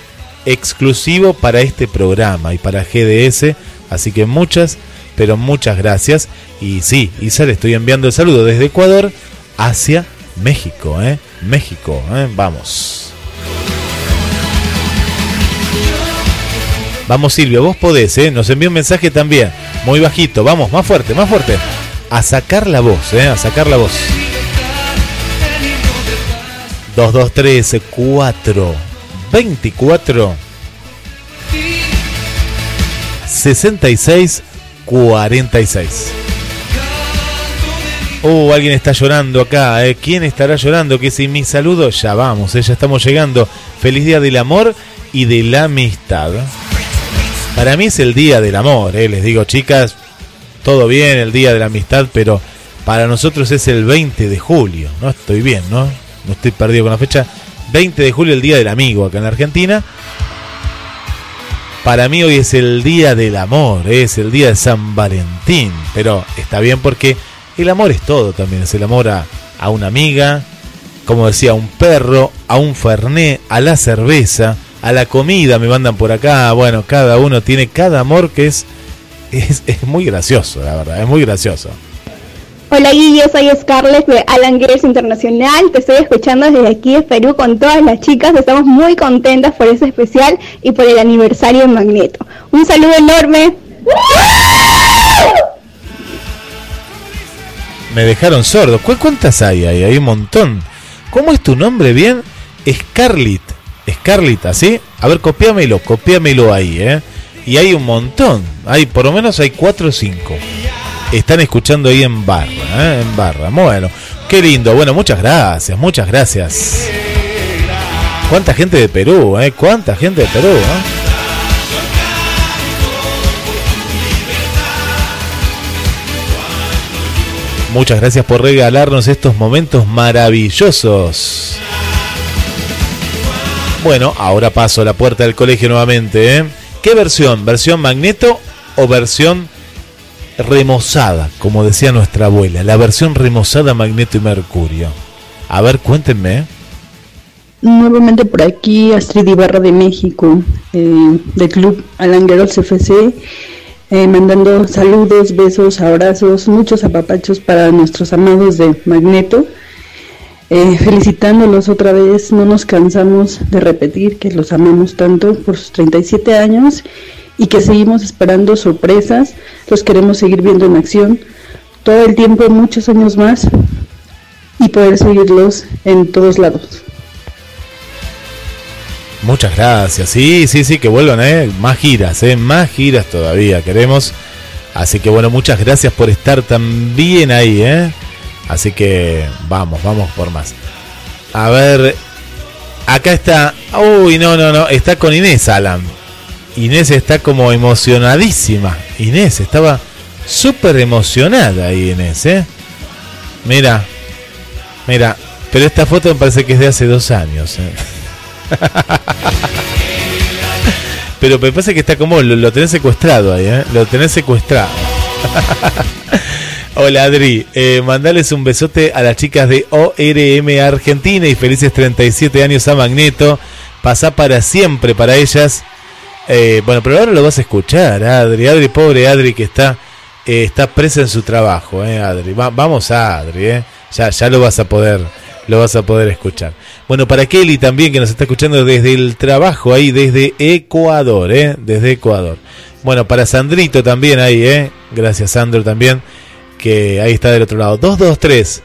Exclusivo para este programa y para GDS. Así que muchas, pero muchas gracias. Y sí, Isa, le estoy enviando el saludo desde Ecuador hacia México, ¿eh? México, ¿eh? Vamos. Vamos Silvia, vos podés, ¿eh? Nos envió un mensaje también, muy bajito, vamos, más fuerte, más fuerte. A sacar la voz, ¿eh? A sacar la voz. 2213 4 24 66 46 Uh, alguien está llorando acá. ¿eh? ¿Quién estará llorando? Que si mi saludo, ya vamos, ¿eh? ya estamos llegando. Feliz día del amor y de la amistad. Para mí es el día del amor, ¿eh? les digo, chicas, todo bien, el día de la amistad, pero para nosotros es el 20 de julio, ¿no? Estoy bien, ¿no? No estoy perdido con la fecha. 20 de julio, el día del amigo acá en la Argentina. Para mí hoy es el día del amor, es el día de San Valentín, pero está bien porque el amor es todo también, es el amor a, a una amiga, como decía, a un perro, a un ferné, a la cerveza, a la comida, me mandan por acá. Bueno, cada uno tiene cada amor que es, es, es muy gracioso, la verdad, es muy gracioso. Hola Guille, soy Scarlett de Alan Girls Internacional. Te estoy escuchando desde aquí de Perú con todas las chicas. Estamos muy contentas por ese especial y por el aniversario de Magneto. Un saludo enorme. Me dejaron sordo. ¿Cu- ¿Cuántas hay ahí? Hay un montón. ¿Cómo es tu nombre bien? Scarlett. Scarlett, ¿así? A ver, copiámelo, copiámelo ahí, ¿eh? Y hay un montón. Hay, por lo menos hay cuatro o cinco. Están escuchando ahí en barra, ¿eh? En barra. Bueno, qué lindo. Bueno, muchas gracias, muchas gracias. ¿Cuánta gente de Perú, eh? ¿Cuánta gente de Perú, eh? Muchas gracias por regalarnos estos momentos maravillosos. Bueno, ahora paso a la puerta del colegio nuevamente. ¿eh? ¿Qué versión? ¿Versión magneto o versión remozada? Como decía nuestra abuela, la versión remozada magneto y mercurio. A ver, cuéntenme. Nuevamente por aquí Astrid Ibarra de México, eh, del club Alangueros FC, eh, mandando saludos, besos, abrazos, muchos apapachos para nuestros amados de Magneto. Eh, felicitándolos otra vez, no nos cansamos de repetir que los amamos tanto por sus 37 años y que seguimos esperando sorpresas, los queremos seguir viendo en acción todo el tiempo, muchos años más y poder seguirlos en todos lados. Muchas gracias. Sí, sí, sí, que vuelvan, ¿eh? Más giras, ¿eh? Más giras todavía queremos. Así que bueno, muchas gracias por estar también ahí, ¿eh? Así que vamos, vamos por más. A ver, acá está. Uy, no, no, no. Está con Inés, Alan. Inés está como emocionadísima. Inés estaba súper emocionada ahí, Inés, ¿eh? Mira, mira. Pero esta foto me parece que es de hace dos años, ¿eh? Pero me parece que está como lo, lo tenés secuestrado ahí, ¿eh? Lo tenés secuestrado. Hola Adri, eh, mandales un besote a las chicas de ORM Argentina y felices 37 años a Magneto. Pasá para siempre para ellas. Eh, bueno, pero ahora lo vas a escuchar, Adri. Adri, pobre Adri que está, eh, está presa en su trabajo, eh, Adri. Va- vamos a Adri. Ya, ya lo vas a poder, lo vas a poder escuchar. Bueno, para Kelly también que nos está escuchando desde el trabajo ahí, desde Ecuador, eh, desde Ecuador. Bueno, para Sandrito también ahí, eh. Gracias Sandro también, que ahí está del otro lado. 223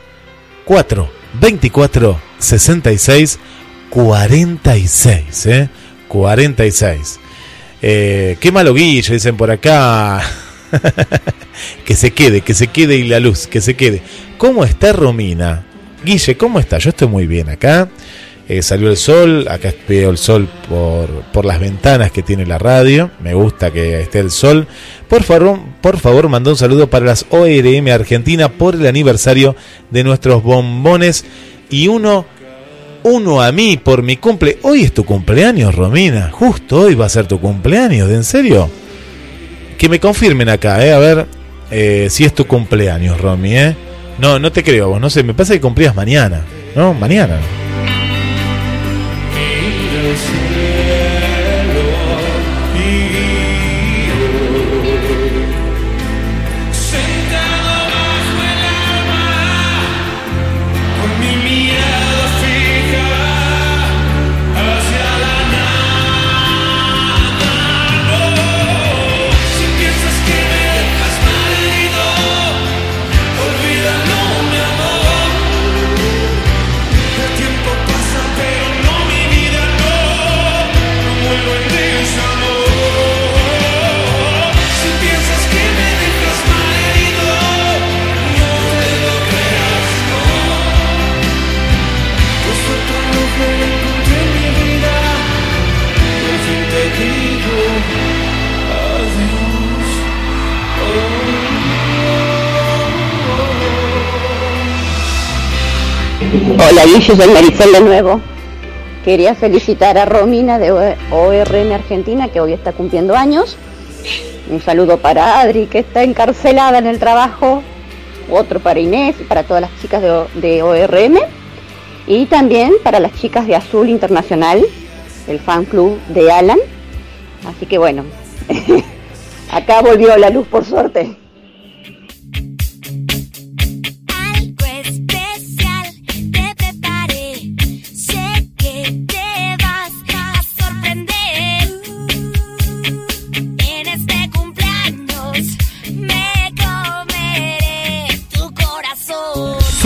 4 24 66 46, eh. 46. Eh, qué malo Guille, dicen por acá. que se quede, que se quede y la luz, que se quede. ¿Cómo está Romina? Guille, ¿cómo está? Yo estoy muy bien acá. Eh, salió el sol, acá veo el sol por, por las ventanas que tiene la radio. Me gusta que esté el sol. Por favor, por favor, mandó un saludo para las ORM Argentina por el aniversario de nuestros bombones. Y uno, uno a mí por mi cumple. Hoy es tu cumpleaños, Romina. Justo hoy va a ser tu cumpleaños, ¿en serio? Que me confirmen acá, eh, a ver eh, si es tu cumpleaños, Romy, eh. No, no te creo, vos, no sé, me pasa que cumplías mañana, ¿no? Mañana. Hola Guille, soy Marisol de nuevo. Quería felicitar a Romina de ORM Argentina que hoy está cumpliendo años. Un saludo para Adri que está encarcelada en el trabajo. Otro para Inés para todas las chicas de ORM. Y también para las chicas de Azul Internacional, el fan club de Alan. Así que bueno, acá volvió la luz por suerte.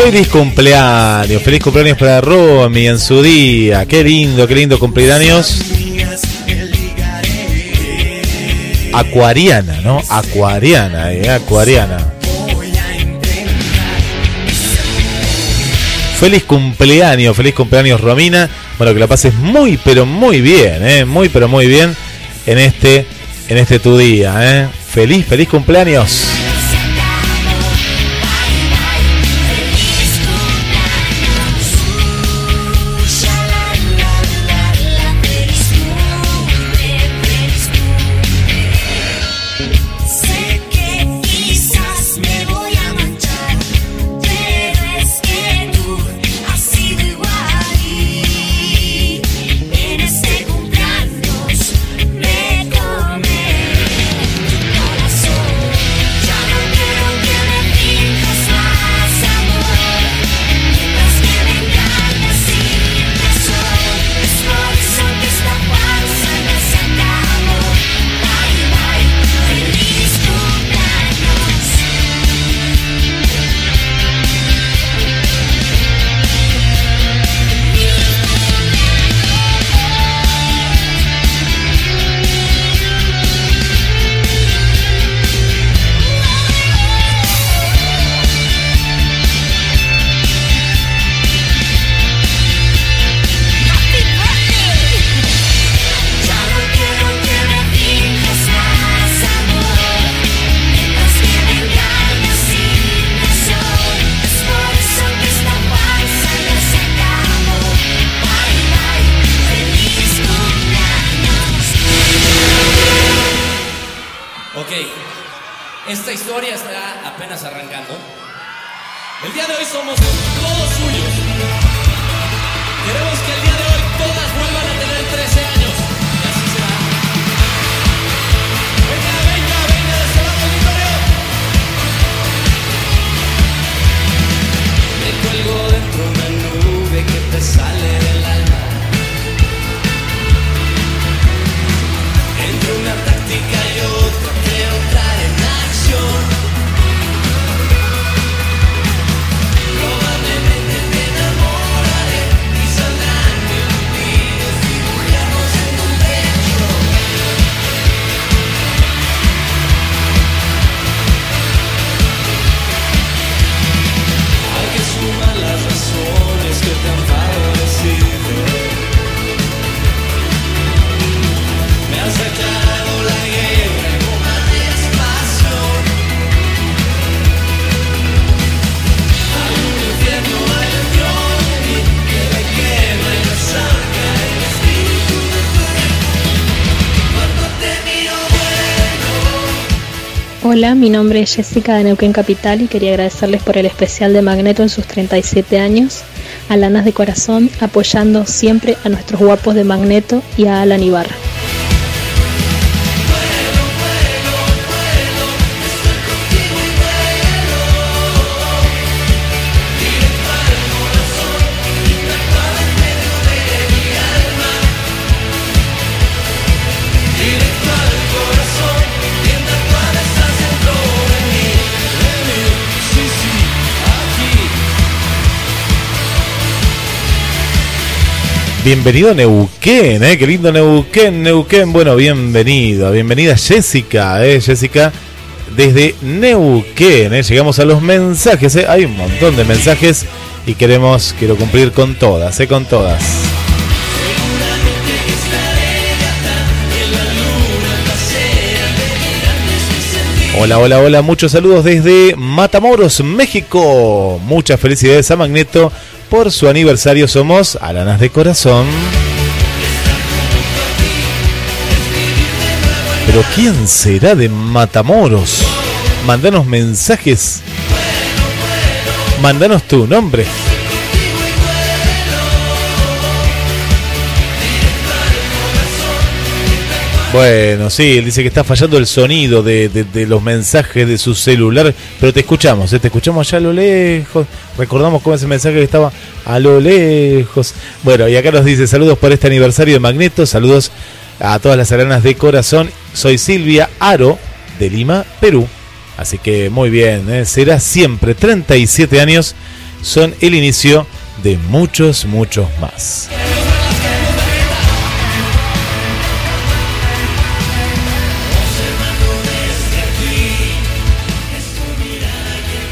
Feliz cumpleaños, feliz cumpleaños para Romy en su día. Qué lindo, qué lindo cumpleaños. Acuariana, ¿no? Acuariana, eh, Acuariana. Feliz cumpleaños, feliz cumpleaños Romina. Bueno, que la pases muy, pero muy bien, ¿eh? Muy, pero muy bien en este, en este tu día, ¿eh? Feliz, feliz cumpleaños. Mi nombre es Jessica de Neuquén Capital y quería agradecerles por el especial de Magneto en sus 37 años, a Lanas de Corazón, apoyando siempre a nuestros guapos de Magneto y a Alan Ibarra. Bienvenido Neuquén, ¿eh? Qué lindo Neuquén, Neuquén. Bueno, bienvenido, bienvenida Jessica, ¿eh? Jessica, desde Neuquén, ¿eh? Llegamos a los mensajes, ¿eh? Hay un montón de mensajes y queremos, quiero cumplir con todas, ¿eh? Con todas. Hola, hola, hola, muchos saludos desde Matamoros, México. Muchas felicidades a Magneto por su aniversario. Somos Alanas de Corazón. Pero ¿quién será de Matamoros? Mandanos mensajes. Mandanos tu nombre. Bueno, sí, él dice que está fallando el sonido de, de- de los mensajes de su celular, pero te escuchamos, ¿eh? te escuchamos allá a lo lejos. Recordamos cómo ese mensaje estaba a lo lejos. Bueno, y acá nos dice saludos por este aniversario de Magneto, saludos a todas las aranas de corazón. Soy Silvia Aro de Lima, Perú. Así que muy bien, ¿eh? será siempre 37 años, son el inicio de muchos, muchos más.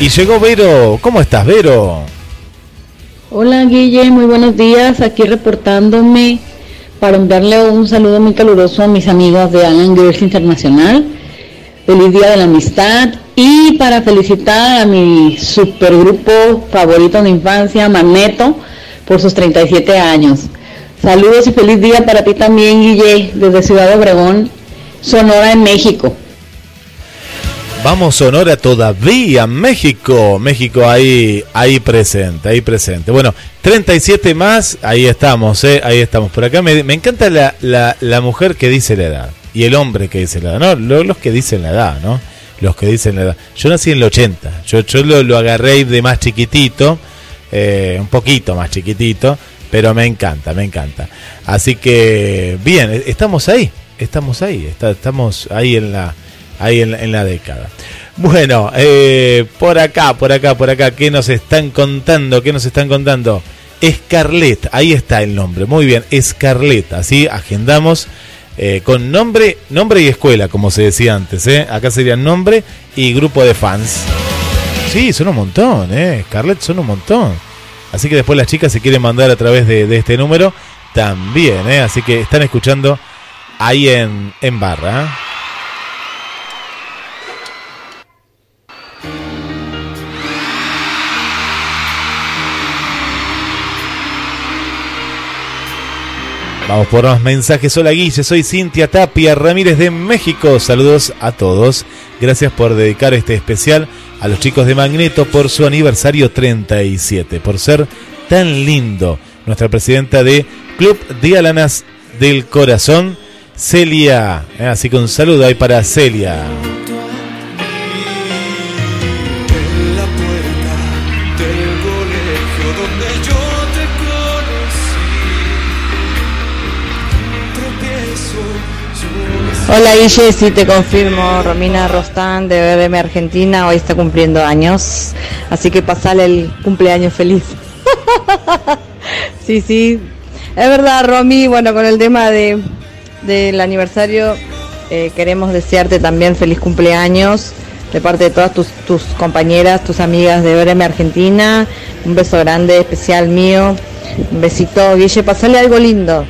Y llegó Vero. ¿Cómo estás, Vero? Hola Guille, muy buenos días. Aquí reportándome para enviarle un saludo muy caluroso a mis amigos de Alan Girls Internacional. Feliz Día de la Amistad y para felicitar a mi supergrupo favorito de infancia, Magneto, por sus 37 años. Saludos y feliz día para ti también, Guille, desde Ciudad Obregón, Sonora, en México. Vamos Sonora todavía, México, México ahí, ahí presente, ahí presente. Bueno, 37 más, ahí estamos, eh, ahí estamos. Por acá me, me encanta la, la, la mujer que dice la edad y el hombre que dice la edad, no, Lo- los que dicen la edad, ¿no? Los que dicen la edad. Yo nací en el 80, yo, yo lo, lo agarré de más chiquitito, eh, un poquito más chiquitito, pero me encanta, me encanta. Así que, bien, estamos ahí, estamos ahí, está- estamos ahí en la ahí en, en la década. Bueno, eh, por acá, por acá, por acá, ¿qué nos están contando? ¿Qué nos están contando? Scarlett, ahí está el nombre, muy bien, Scarlett, así agendamos eh, con nombre, nombre y escuela, como se decía antes, ¿eh? acá sería nombre y grupo de fans. Sí, son un montón, ¿eh? Scarlett son un montón. Así que después las chicas se quieren mandar a través de, de este número también. Así que están escuchando ahí en, en barra. Vamos por más mensajes. Hola Guille, soy Cintia Tapia Ramírez de México. Saludos a todos. Gracias por dedicar este especial a los chicos de Magneto por su aniversario 37, por ser tan lindo. Nuestra presidenta de Club Dialanas del Corazón, Celia. Eh, Así que un saludo ahí para Celia. Hola Guille, sí te confirmo, Romina Rostán de BBM Argentina, hoy está cumpliendo años, así que pasale el cumpleaños feliz. sí, sí, es verdad Romy, bueno, con el tema de del aniversario eh, queremos desearte también feliz cumpleaños de parte de todas tus, tus compañeras, tus amigas de BBM Argentina, un beso grande, especial mío, un besito. Guille, pasale algo lindo.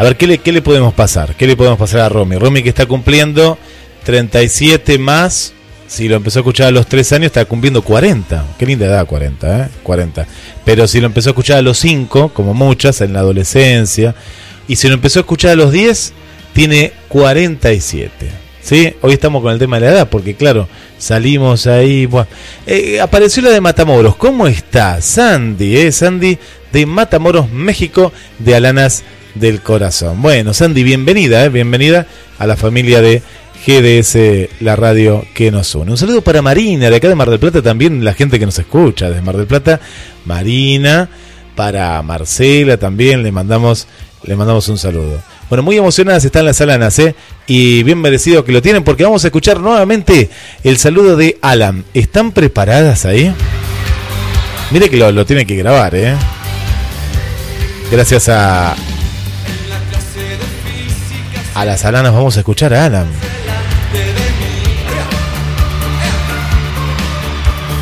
A ver, ¿qué le, ¿qué le podemos pasar? ¿Qué le podemos pasar a Romy? Romy que está cumpliendo 37 más, si lo empezó a escuchar a los 3 años, está cumpliendo 40. Qué linda edad, 40, ¿eh? 40. Pero si lo empezó a escuchar a los 5, como muchas, en la adolescencia, y si lo empezó a escuchar a los 10, tiene 47. ¿Sí? Hoy estamos con el tema de la edad, porque claro, salimos ahí. Eh, apareció la de Matamoros. ¿Cómo está? Sandy, ¿eh? Sandy de Matamoros, México, de Alanas del Corazón. Bueno, Sandy, bienvenida, ¿eh? bienvenida a la familia de GDS, la radio que nos une. Un saludo para Marina, de acá de Mar del Plata, también la gente que nos escucha desde Mar del Plata. Marina, para Marcela también le mandamos, le mandamos un saludo. Bueno, muy emocionadas están las alanas, ¿eh? Y bien merecido que lo tienen porque vamos a escuchar nuevamente el saludo de Alan. ¿Están preparadas ahí? Mire que lo, lo tienen que grabar, ¿eh? Gracias a... A las alanas vamos a escuchar a Alan.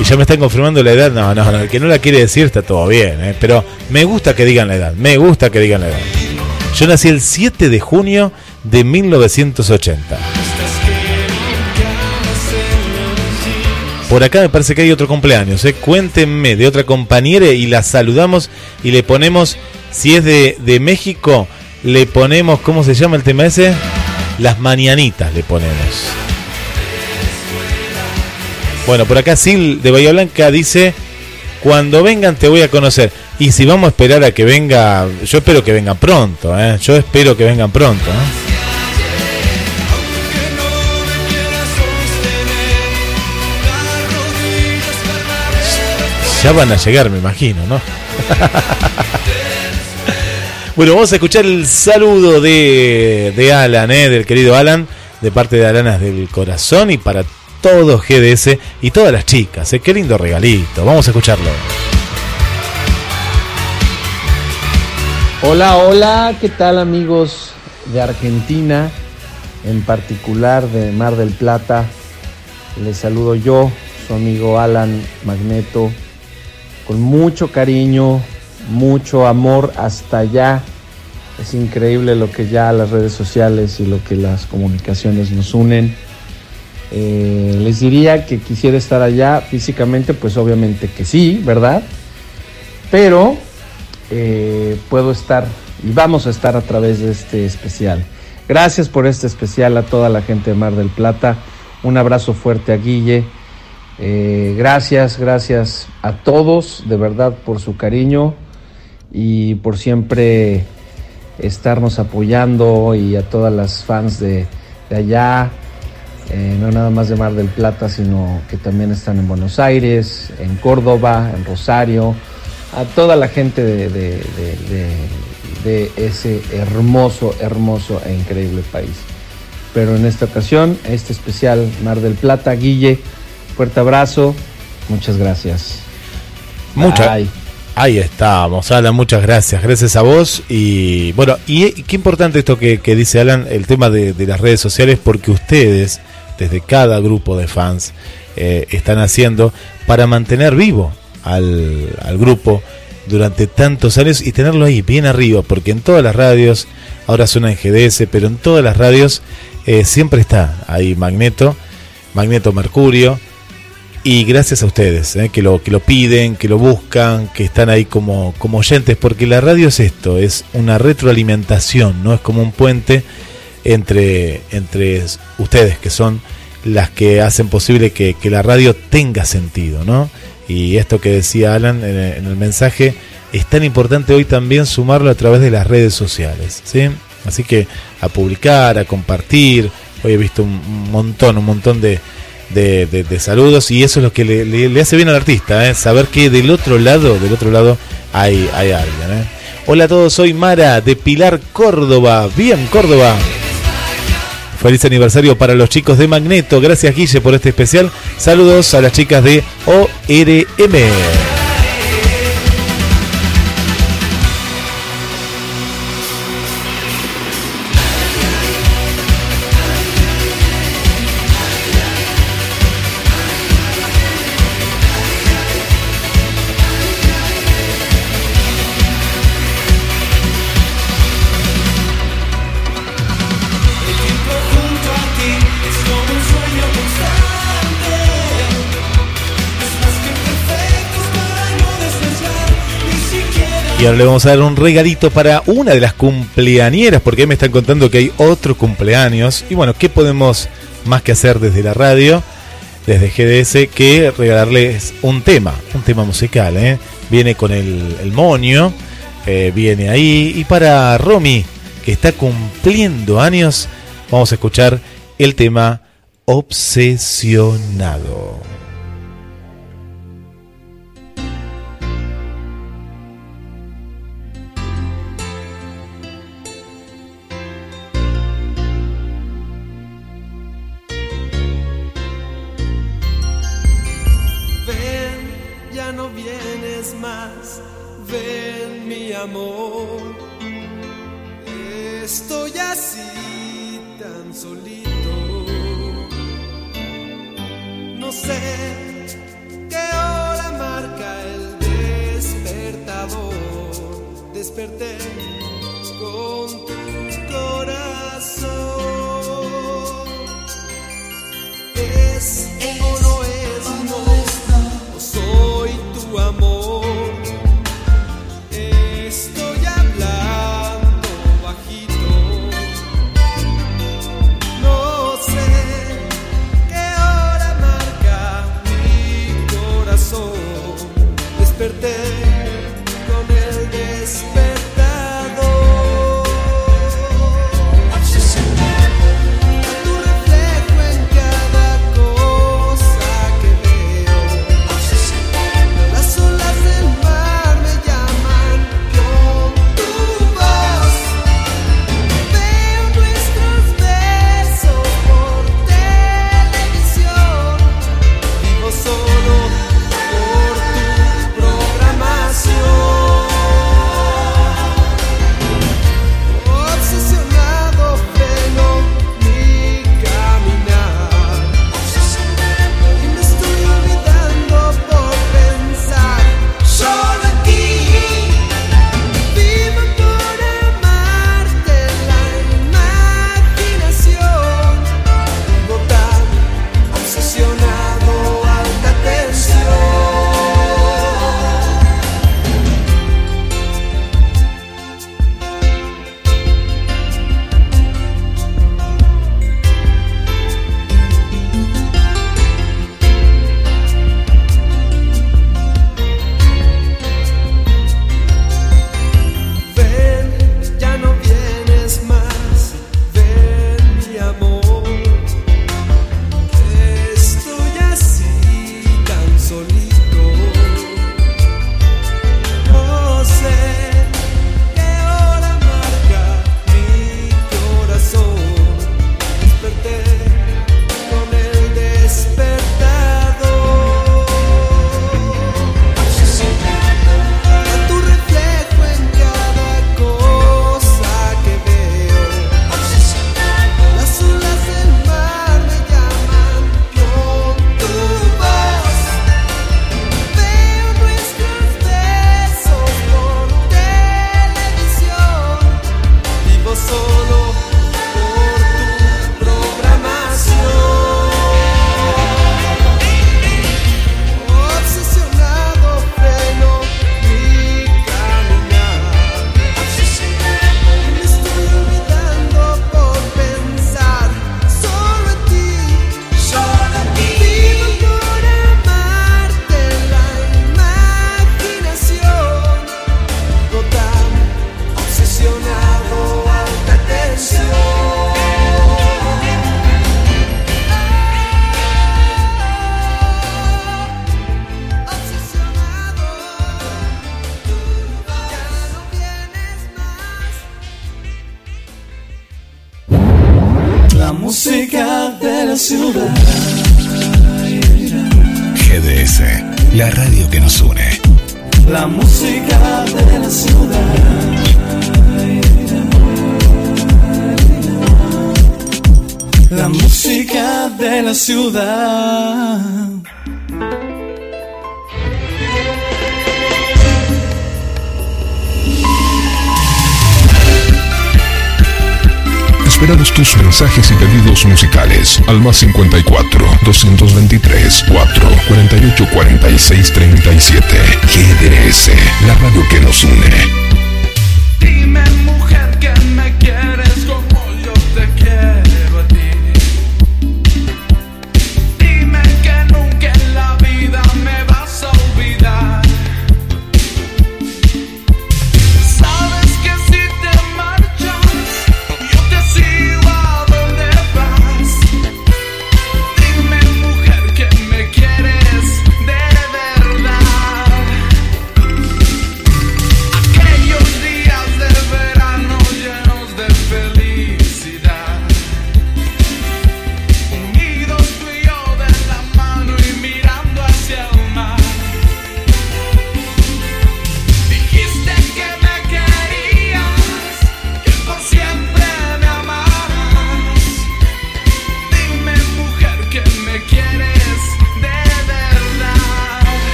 Y ya me están confirmando la edad. No, no, no. El que no la quiere decir está todo bien. ¿eh? Pero me gusta que digan la edad. Me gusta que digan la edad. Yo nací el 7 de junio de 1980. Por acá me parece que hay otro cumpleaños. ¿eh? Cuéntenme de otra compañera y la saludamos y le ponemos, si es de, de México, le ponemos, ¿cómo se llama el tema ese? Las mañanitas le ponemos. Bueno, por acá Sil de Bahía Blanca dice, cuando vengan te voy a conocer. Y si vamos a esperar a que venga, yo espero que vengan pronto, ¿eh? yo espero que vengan pronto. Ya van a llegar, me imagino, ¿no? bueno, vamos a escuchar el saludo de, Alan, ¿eh? del querido Alan, de parte de Alanas del Corazón y para todo GDS y todas las chicas. ¿eh? Qué lindo regalito. Vamos a escucharlo. Hola, hola, ¿qué tal amigos de Argentina, en particular de Mar del Plata? Les saludo yo, su amigo Alan Magneto, con mucho cariño, mucho amor hasta allá. Es increíble lo que ya las redes sociales y lo que las comunicaciones nos unen. Eh, les diría que quisiera estar allá físicamente, pues obviamente que sí, ¿verdad? Pero eh, puedo estar y vamos a estar a través de este especial. Gracias por este especial a toda la gente de Mar del Plata. Un abrazo fuerte a Guille. Eh, gracias, gracias a todos, de verdad, por su cariño y por siempre estarnos apoyando y a todas las fans de, de allá, eh, no nada más de Mar del Plata, sino que también están en Buenos Aires, en Córdoba, en Rosario, a toda la gente de, de- de- de- de ese hermoso, hermoso e increíble país. Pero en esta ocasión, este especial Mar del Plata, Guille, fuerte abrazo, muchas gracias. Mucha- Bye. Ahí estamos, Alan, muchas gracias. Gracias a vos. Y bueno, y eh, qué importante esto que, dice Alan, el tema de, las redes sociales, porque ustedes, desde cada grupo de fans, eh, están haciendo para mantener vivo al, al grupo durante tantos años y tenerlo ahí bien arriba, porque en todas las radios, ahora suena en GDS, pero en todas las radios eh, siempre está ahí Magneto, Magneto Mercurio, y gracias a ustedes, eh, que, lo, que lo piden, que lo buscan, que están ahí como, como oyentes, porque la radio es esto, es una retroalimentación, no es como un puente entre, entre ustedes, que son las que hacen posible que, que la radio tenga sentido, ¿no? Y esto que decía Alan en, en el mensaje, es tan importante hoy también sumarlo a través de las redes sociales, ¿sí? Así que a publicar, a compartir, hoy he visto un, montón, un montón de, de, de- de saludos y eso es lo que le, hace bien al artista, ¿eh? saber que del otro lado, del otro lado hay, hay alguien. ¿eh? Hola a todos, soy Mara de Pilar Córdoba. Bien, Córdoba. Feliz aniversario para los chicos de Magneto. Gracias Guille por este especial. Saludos a las chicas de ORM. Y ahora le vamos a dar un regalito para una de las cumpleañeras, porque ahí me están contando que hay otro cumpleaños. Y bueno, ¿qué podemos más que hacer desde la radio, desde GDS, que regalarles un tema, un tema musical? ¿eh? Viene con el, el moño, eh, viene ahí. Y para Romy, que está cumpliendo años, vamos a escuchar el tema Obsesionado. Ven, mi amor. Estoy así tan solito. No sé qué hora marca el despertador. Desperté con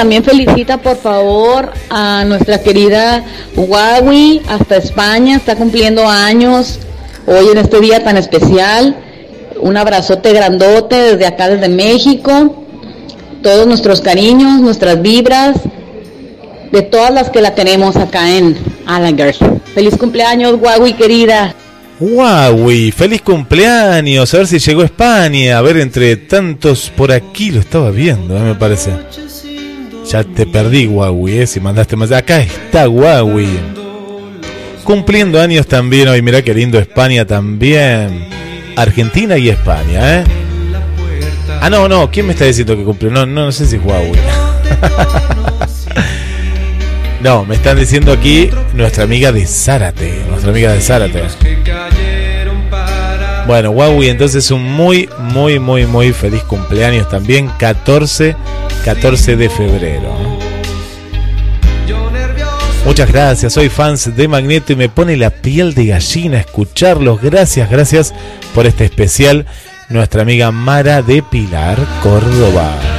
también felicita por favor a nuestra querida Huawei, hasta España, está cumpliendo años hoy en este día tan especial. Un abrazote grandote desde acá, desde México. Todos nuestros cariños, nuestras vibras, de todas las que la tenemos acá en Alanger. Feliz cumpleaños, Huawei querida. Huawei, feliz cumpleaños. A ver si llegó a España. A ver, entre tantos por aquí lo estaba viendo, ¿eh? me parece. Ya te perdí, Huawei, ¿eh? si mandaste más. Acá está Huawei. Cumpliendo años también hoy, mirá qué lindo España también. Argentina y España, ¿eh? Ah, no, no, ¿quién me está diciendo que cumplió? No, no, no sé si es Huawei. no, me están diciendo aquí nuestra amiga de Zárate, nuestra amiga de Zárate. Bueno, Huawei, entonces un muy, muy, muy, muy feliz cumpleaños también. 14 14 de febrero. Muchas gracias, soy fans de Magneto y me pone la piel de gallina escucharlos. Gracias, gracias por este especial. Nuestra amiga Mara de Pilar Córdoba.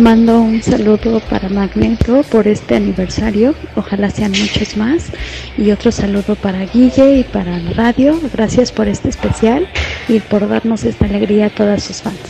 Mando un saludo para Magneto por este aniversario. Ojalá sean muchos más. Y otro saludo para Guille y para la radio. Gracias por este especial y por darnos esta alegría a todas sus fans.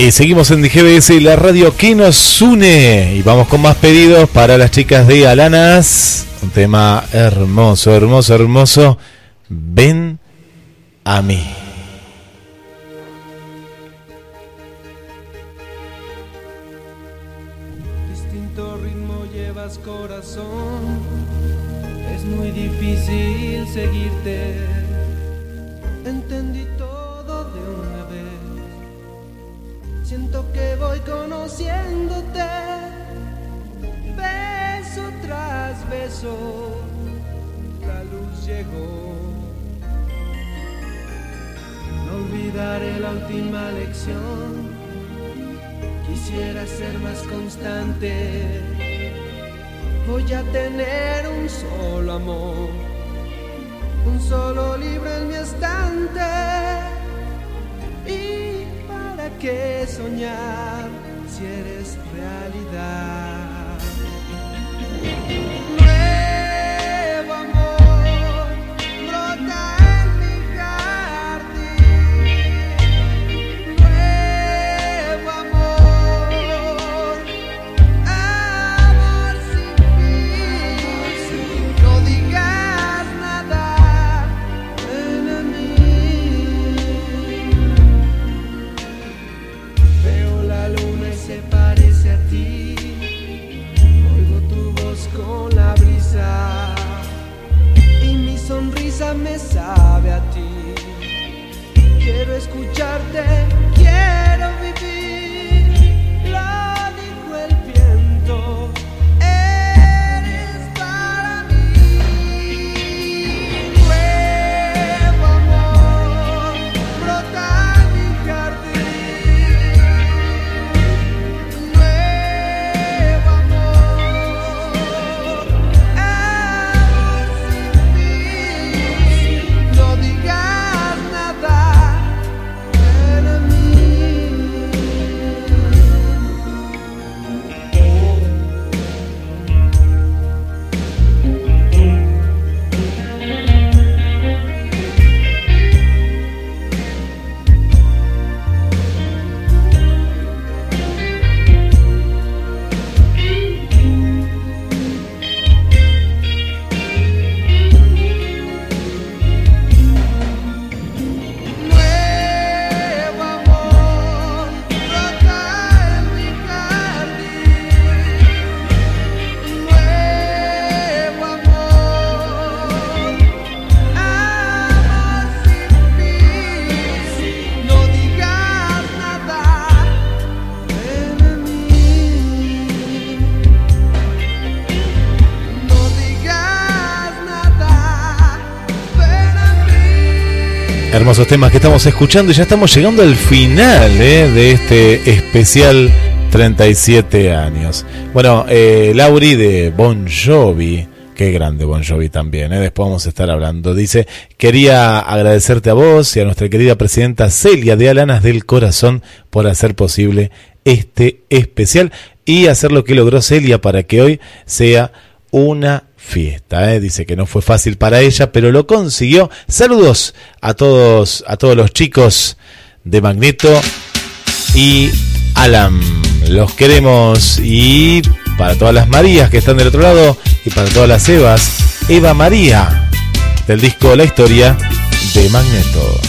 Y seguimos en GBS, la radio que nos une. Y vamos con más pedidos para las chicas de Alanas. Un tema hermoso, hermoso, hermoso. Ven a mí. Hermosos temas que estamos escuchando y ya estamos llegando al final eh, de este especial 37 años. Bueno, eh, Lauri de Bon Jovi, qué grande Bon Jovi también, eh, después vamos a estar hablando. Dice, quería agradecerte a vos y a nuestra querida presidenta Celia de Alanas del Corazón por hacer posible este especial y hacer lo que logró Celia para que hoy sea una fiesta. ¿eh? Dice que no fue fácil para ella, pero lo consiguió. Saludos a todos, a todos los chicos de Magneto y Alan. Los queremos y para todas las Marías que están del otro lado y para todas las Evas, Eva María del disco La Historia de Magneto.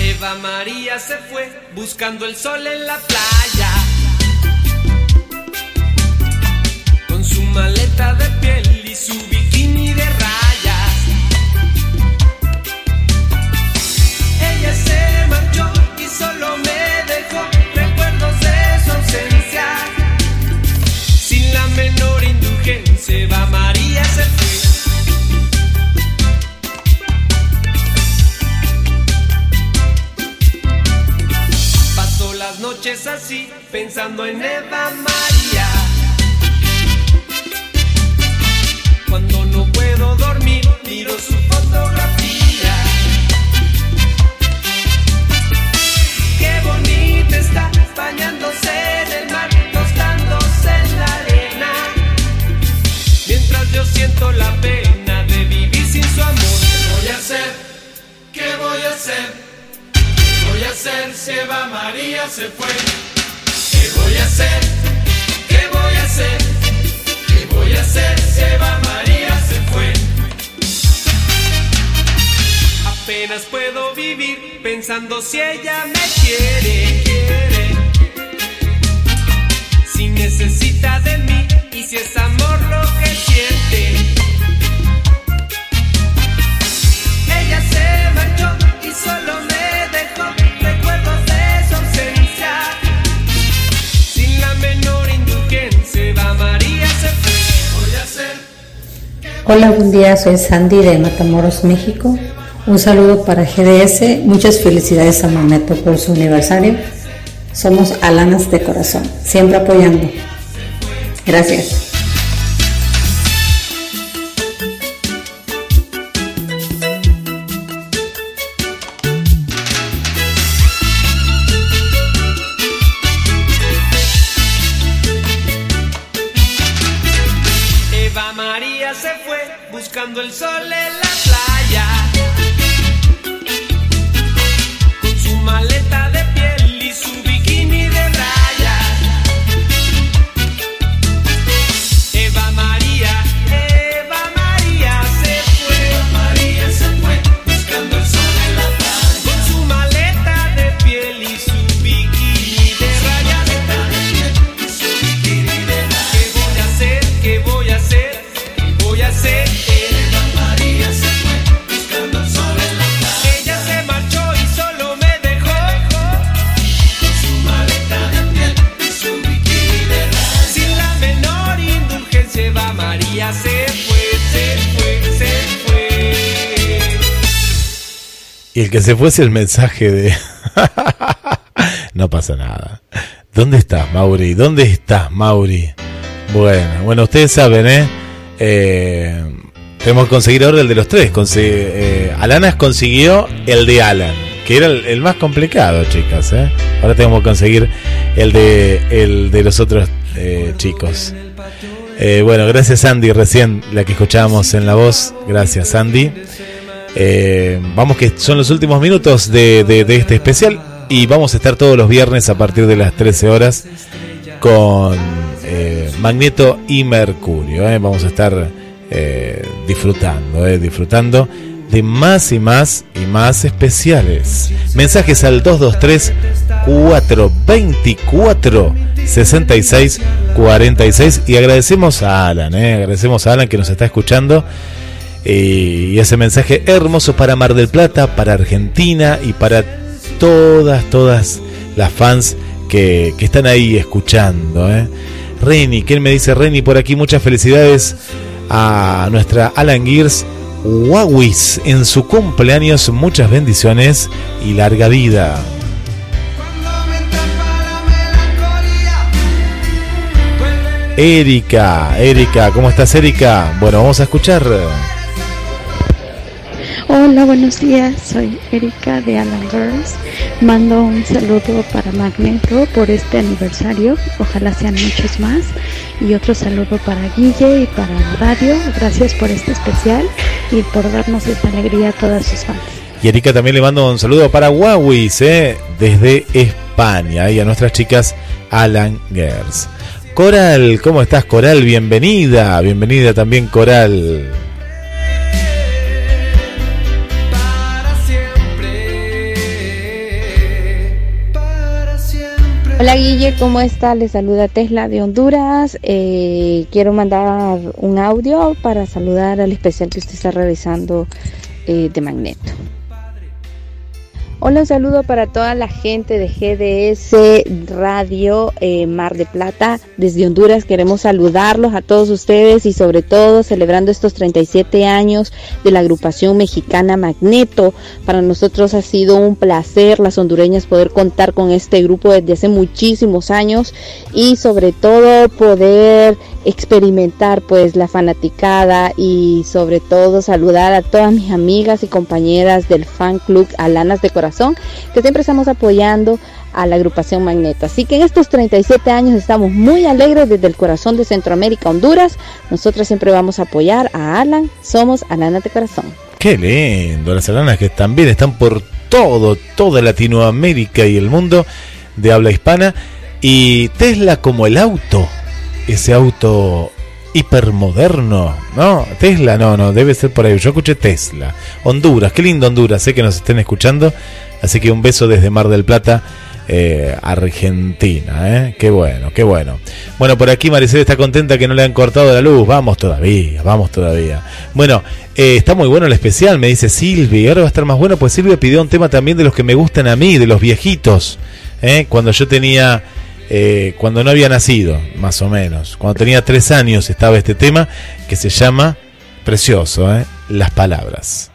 Eva María se fue buscando el sol en la playa. Maleta de piel y su bikini de rayas. Ella se marchó y solo me dejó recuerdos de su ausencia. Sin la menor indulgencia, Eva María se fue. Paso las noches así, pensando en Eva María. Miro su fotografía. Qué bonita está, bañándose en el mar, tostándose en la arena. Mientras yo siento la pena de vivir sin su amor. ¿Qué voy a hacer? ¿Qué voy a hacer? ¿Qué voy a hacer? si Eva María se fue? ¿Qué voy a hacer? ¿Qué voy a hacer? ¿Qué voy a hacer si Eva María se fue? Apenas puedo vivir pensando si ella me quiere, quiere. Si necesita de mí y si es amor lo que siente. Ella se marchó y solo me dejó recuerdos de su ausencia. Sin la menor indulgencia, Eva María se fue. ¿Qué voy a? Hola, buen día, soy Sandy de Matamoros, México. Un saludo para GDS, muchas felicidades a Magneto por su aniversario. Somos Alanas de corazón, siempre apoyando. Gracias. Y el que se fuese el mensaje de... no pasa nada. ¿Dónde estás, Mauri? ¿Dónde estás, Mauri? Bueno, bueno, ustedes saben, ¿eh? eh tenemos que conseguir ahora el de los tres. Conse- eh, Alanas consiguió el de Alan, que era el, el más complicado, chicas. ¿eh? Ahora tenemos que conseguir el de, el de los otros eh, chicos. Eh, bueno, gracias Andy, recién la que escuchábamos en la voz. Gracias Andy. Eh, vamos que son los últimos minutos de, de- este especial y vamos a estar todos los viernes a partir de las 13 horas con eh, Magneto y Mercurio. eh. Vamos a estar eh, disfrutando, eh, disfrutando de más y más y más especiales. Mensajes al 223 424 66 46 y agradecemos a Alan, eh, agradecemos a Alan que nos está escuchando y ese mensaje hermoso para Mar del Plata, para Argentina y para todas, todas las fans que, están ahí escuchando. ¿eh? Reni, ¿qué me dice Reni por aquí? Muchas felicidades a nuestra Alan Gears Wawis en su cumpleaños. Muchas bendiciones y larga vida. Erika, Erika, ¿cómo estás Erika? Bueno, vamos a escuchar. Hola, buenos días. Soy Erika de Alan Girls. Mando un saludo para Magneto por este aniversario. Ojalá sean muchos más. Y otro saludo para Guille y para radio. Gracias por este especial y por darnos esta alegría a todas sus fans. Y Erika también le mando un saludo para Huawis, ¿eh? desde España, y a nuestras chicas Alan Girls. Coral, ¿cómo estás Coral? Bienvenida, bienvenida también Coral. Hola Guille, ¿cómo está? Le saluda Tesla de Honduras. Eh, quiero mandar un audio para saludar al especial que usted está realizando eh, de Magneto. Hola, un saludo para toda la gente de GDS Radio eh, Mar de Plata desde Honduras. Queremos saludarlos a todos ustedes y sobre todo celebrando estos 37 años de la agrupación mexicana Magneto. Para nosotros ha sido un placer las hondureñas poder contar con este grupo desde hace muchísimos años y sobre todo poder experimentar pues la fanaticada y sobre todo saludar a todas mis amigas y compañeras del fan club Alanas de Corazón que siempre estamos apoyando a la agrupación Magneto. Así que en estos 37 años estamos muy alegres desde el corazón de Centroamérica, Honduras. Nosotros siempre vamos a apoyar a Alan. Somos Alanas de Corazón. Qué lindo, las alanas que también están por todo, toda Latinoamérica y el mundo de habla hispana. Y Tesla como el auto, ese auto hipermoderno, ¿no? Tesla, no, no, debe ser por ahí. Yo escuché Tesla. Honduras, qué lindo Honduras, sé que nos estén escuchando. Así que un beso desde Mar del Plata, eh, Argentina, ¿eh? Qué bueno, qué bueno. Bueno, por aquí Maricel está contenta que no le han cortado la luz. Vamos todavía, vamos todavía. Bueno, eh, está muy bueno el especial, me dice Silvia. Y ahora va a estar más bueno, pues Silvia pidió un tema también de los que me gustan a mí, de los viejitos. ¿eh? Cuando yo tenía eh, cuando no había nacido, más o menos. Cuando tenía tres años estaba este tema que se llama, precioso, ¿eh? Las Palabras.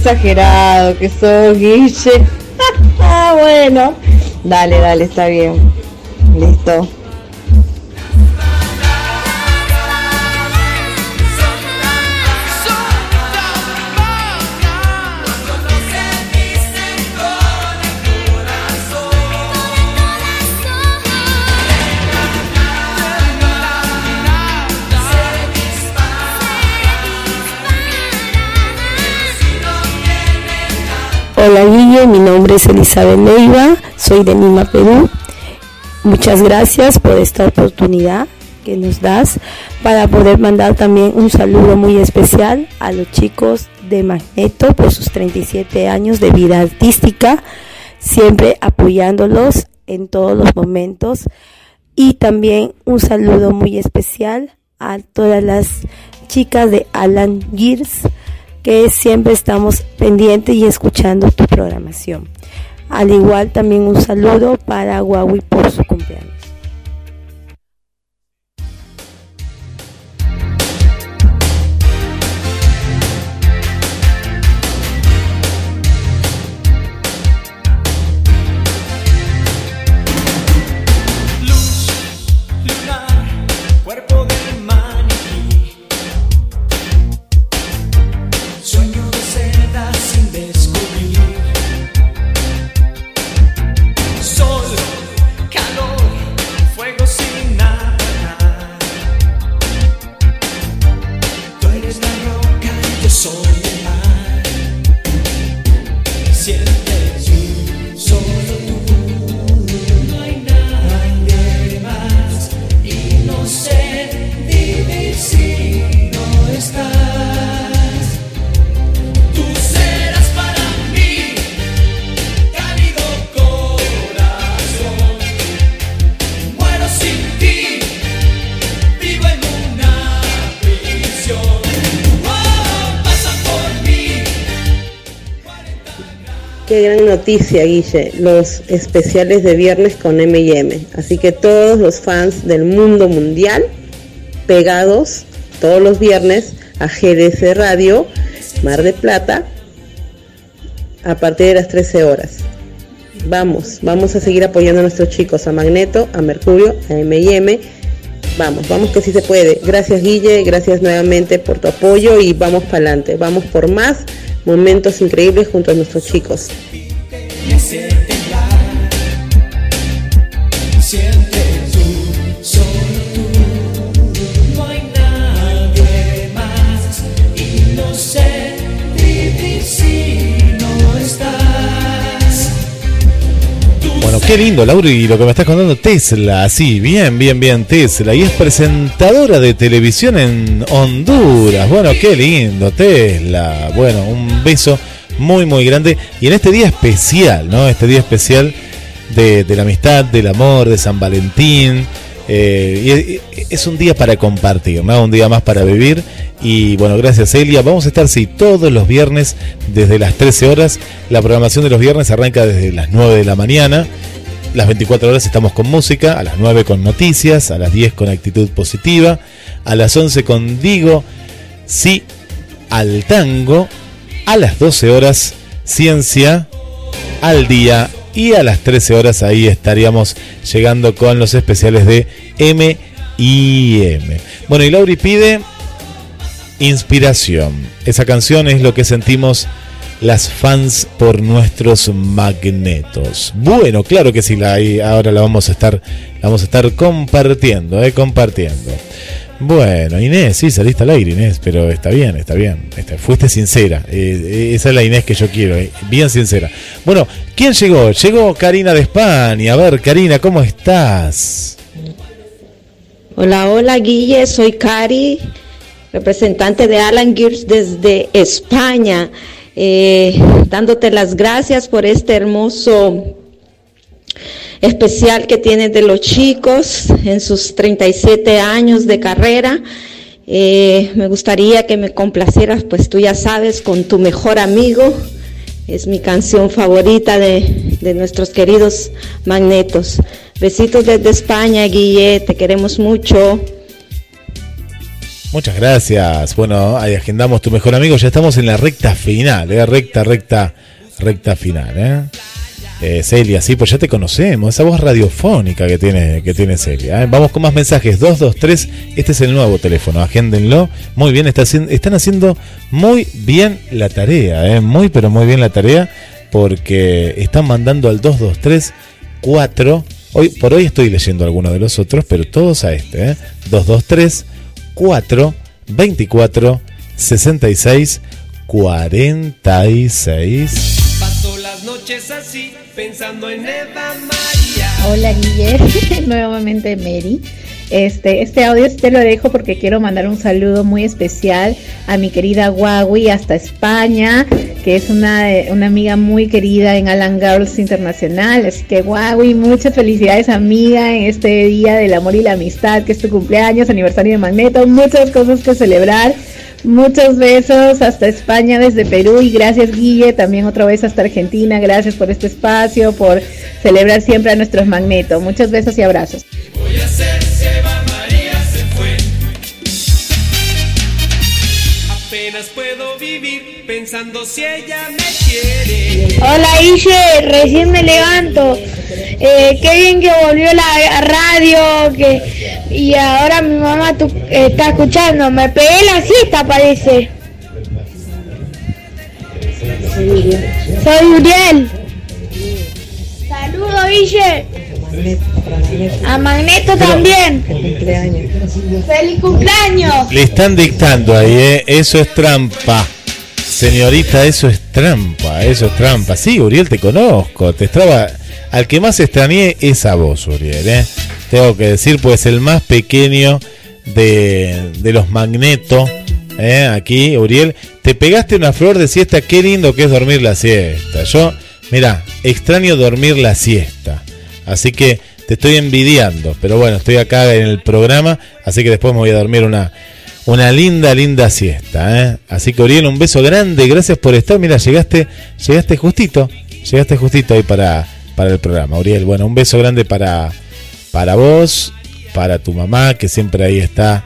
Exagerado que sos, Guille. ah, bueno. Dale, dale, está bien. Listo. Hola Guille, mi nombre es Elizabeth Leiva, soy de Lima, Perú. Muchas gracias por esta oportunidad que nos das para poder mandar también un saludo muy especial a los chicos de Magneto por sus 37 años de vida artística, siempre apoyándolos en todos los momentos. Y también un saludo muy especial a todas las chicas de Alan Gears que siempre estamos pendientes y escuchando tu programación. Al igual también un saludo para Huawei por su cumpleaños. Guille, los especiales de viernes con M&M. Así que todos los fans del mundo mundial pegados todos los viernes a GDS Radio, Mar de Plata, a partir de las 13 horas. Vamos, vamos a seguir apoyando a nuestros chicos, a Magneto, a Mercurio, a M&M. Vamos, vamos que sí se puede. Gracias Guille, gracias nuevamente por tu apoyo y vamos para adelante. Vamos por más momentos increíbles junto a nuestros chicos. Siempre tú, solo tú, no hay nadie más y no sé vivir si no estás. Bueno, qué lindo, Lauri, lo que me estás contando. Tesla, sí, bien, bien, bien, Tesla. Y es presentadora de televisión en Honduras. Bueno, qué lindo, Tesla. Bueno, un beso muy, muy grande. Y en este día especial, ¿no? Este día especial de, la amistad, del amor, de San Valentín. Eh, es un día para compartir, ¿no? Un día más para vivir. Y bueno, gracias Elia. Vamos a estar, sí, todos los viernes desde las 13 horas. La programación de los viernes arranca desde las 9 de la mañana. Las 24 horas estamos con música, a las 9 con noticias, a las 10 con actitud positiva, a las 11 con Digo, sí al tango, a las 12 horas ciencia al día y a las 13 horas ahí estaríamos llegando con los especiales de M y M. Bueno, y Lauri pide inspiración. Esa canción es lo que sentimos las fans por nuestros magnetos. Bueno, claro que sí, la, ahora la vamos a estar, la vamos a estar compartiendo, eh, compartiendo. Bueno, Inés, sí, saliste al aire, Inés, pero está bien, está bien. Está- fuiste sincera. eh, esa es la Inés que yo quiero, eh, bien sincera. Bueno, ¿quién llegó? Llegó Karina de España. A ver, Karina, ¿cómo estás? Hola, hola Guille, soy Cari, representante de Alan Gears desde España, eh, dándote las gracias por este hermoso especial que tienes de los chicos en sus 37 años de carrera. Eh, me gustaría que me complacieras, pues tú ya sabes, con tu mejor amigo. Es mi canción favorita de, de nuestros queridos magnetos. Besitos desde España, Guille, te queremos mucho. Muchas gracias. Bueno, ahí agendamos tu mejor amigo. Ya estamos en la recta final, ¿eh? recta, recta, recta final. ¿eh? Eh, Celia, sí, pues ya te conocemos. Esa voz radiofónica que tiene, que tiene Celia. ¿eh? Vamos con más mensajes. 223, este es el nuevo teléfono. Agéndenlo. Muy bien, están haciendo muy bien la tarea. ¿eh? Muy, pero muy bien la tarea. Porque están mandando al 223 4. Hoy, por hoy estoy leyendo algunos de los otros, pero todos a este. ¿eh? 223 4 24 66 46. Paso las noches así, pensando en Eva María. Hola Guille, nuevamente Mary. Este, este audio te lo dejo porque quiero mandar un saludo muy especial a mi querida Huawei hasta España, que es una, eh, una amiga muy querida en Alan Girls Internacional. Así que Huawei, muchas felicidades amiga en este día del amor y la amistad, que es tu cumpleaños, aniversario de Magneto, muchas cosas que celebrar. Muchos besos hasta España desde Perú y gracias Guille, también otra vez hasta Argentina, gracias por este espacio, por celebrar siempre a nuestros magnetos. Muchos besos y abrazos. Pensando si ella me quiere. Hola Ille, recién me levanto. Eh, qué bien que volvió la radio, que y ahora mi mamá tu- está escuchando. Me pegué la siesta parece. Soy Uriel. Saludos Ille. A Magneto también. Feliz cumpleaños. Le están dictando ahí, ¿eh? Eso es trampa. Señorita, eso es trampa, eso es trampa. Sí, Uriel, te conozco. Te estaba. Al que más extrañé es a vos, Uriel, ¿eh? Tengo que decir, pues el más pequeño de, de los magnetos. ¿eh? Aquí, Uriel, te pegaste una flor de siesta. Qué lindo que es dormir la siesta. Yo, mira, extraño dormir la siesta. Así que te estoy envidiando. Pero bueno, estoy acá en el programa. Así que después me voy a dormir una, una linda, linda siesta. ¿eh? Así que Oriel, un beso grande, gracias por estar. Mira, llegaste, llegaste justito, llegaste justito ahí para, para el programa. Oriel, bueno, un beso grande para, para vos, para tu mamá, que siempre ahí está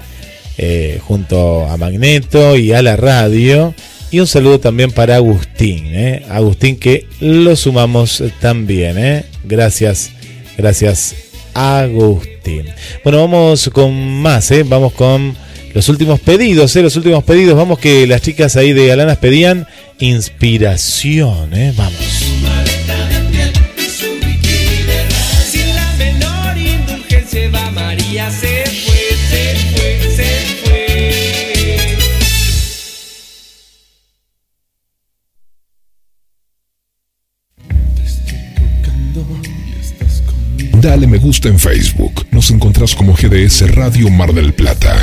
eh, junto a Magneto y a la radio. Y un saludo también para Agustín. ¿eh? Agustín que lo sumamos también, ¿eh? Gracias, gracias Agustín. Bueno, vamos con más. ¿eh? Vamos con los últimos pedidos, ¿eh? Los últimos pedidos. Vamos que las chicas ahí de Alanas pedían inspiración, ¿eh? Vamos. Dale me gusta en Facebook. Nos encontrás como GDS Radio Mar del Plata.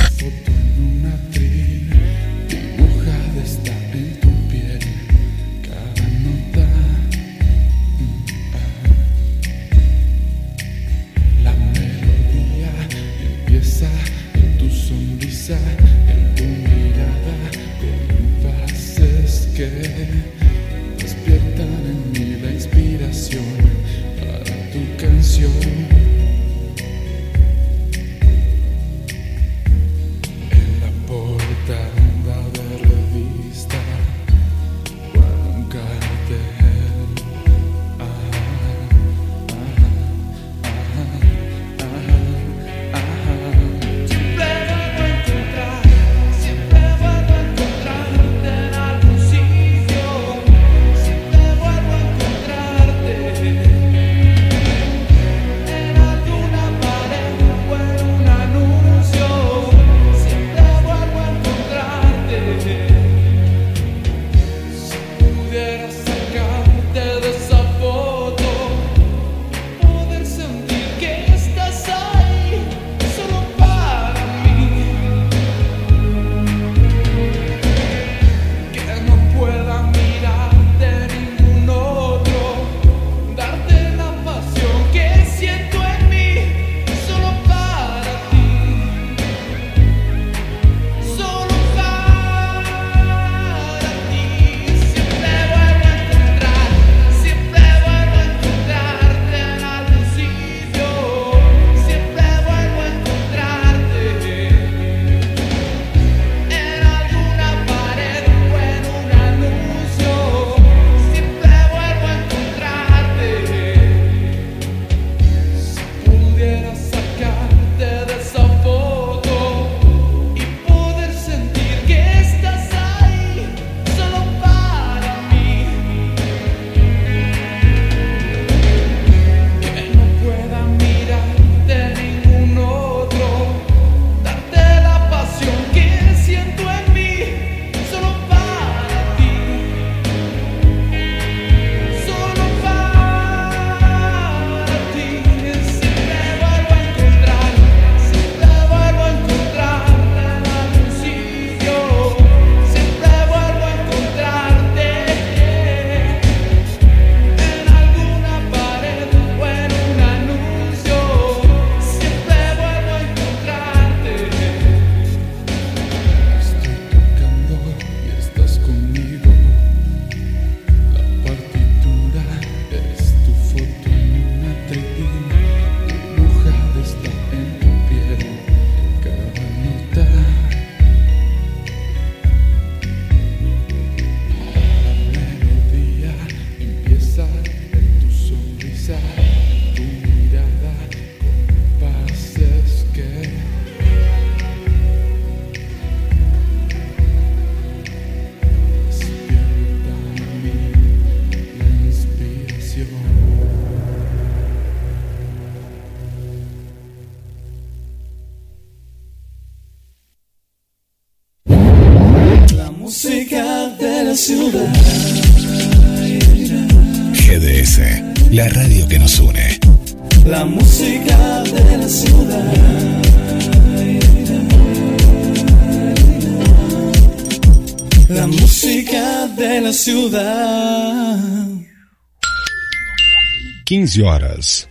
15 horas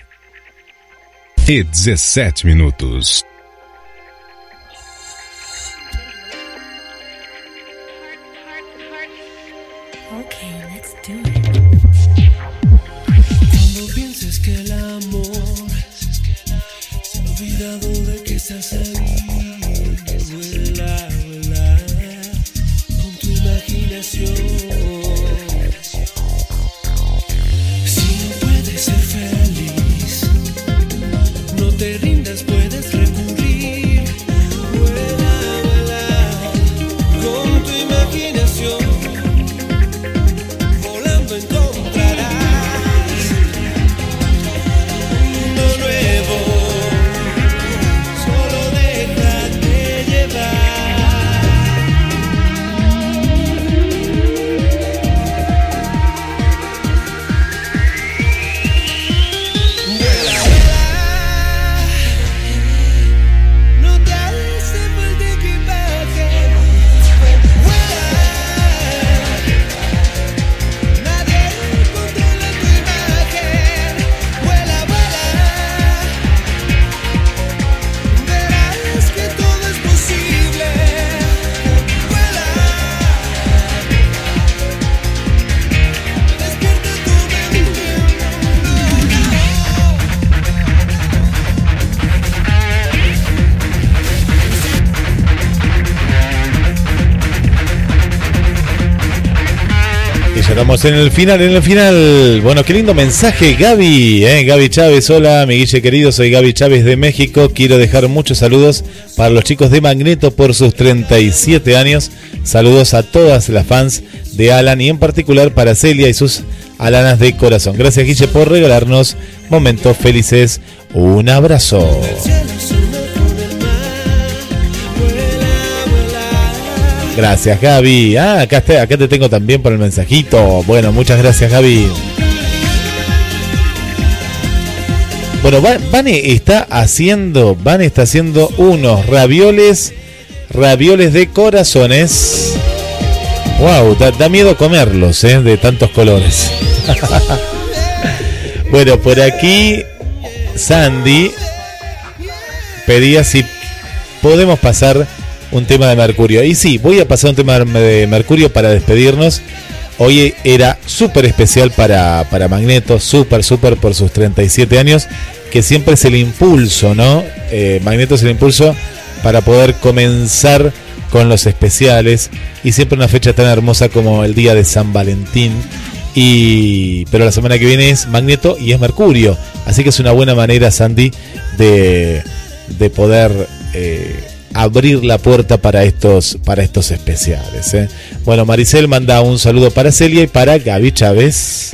e 17 minutos. En el final, en el final. Bueno, qué lindo mensaje, Gaby. ¿eh? Gaby Chávez, hola, mi Guille querido, soy Gaby Chávez de México. Quiero dejar muchos saludos para los chicos de Magneto por sus 37 años. Saludos a todas las fans de Alan y en particular para Celia y sus Alanas de corazón. Gracias, Guille, por regalarnos momentos felices. Un abrazo. Gracias, Gaby. Ah, acá, está- acá te tengo también por el mensajito. Bueno, muchas gracias, Gaby. Bueno, Va- Vane está haciendo, Vane está haciendo unos ravioles, ravioles de corazones. Wow, da, da miedo comerlos, ¿eh? De tantos colores. bueno, por aquí Sandy pedía si podemos pasar un tema de Mercurio. Y sí, voy a pasar un tema de Mercurio para despedirnos. Hoy era súper especial para, para Magneto, súper, súper por sus 37 años, que siempre es el impulso, ¿no? Eh, Magneto es el impulso para poder comenzar con los especiales y siempre una fecha tan hermosa como el día de San Valentín. Y, pero la semana que viene es Magneto y es Mercurio. Así que es una buena manera, Sandy, de, de poder eh, abrir la puerta para estos, para estos especiales. ¿eh? Bueno, Maricel manda un saludo para Celia y para Gaby Chávez.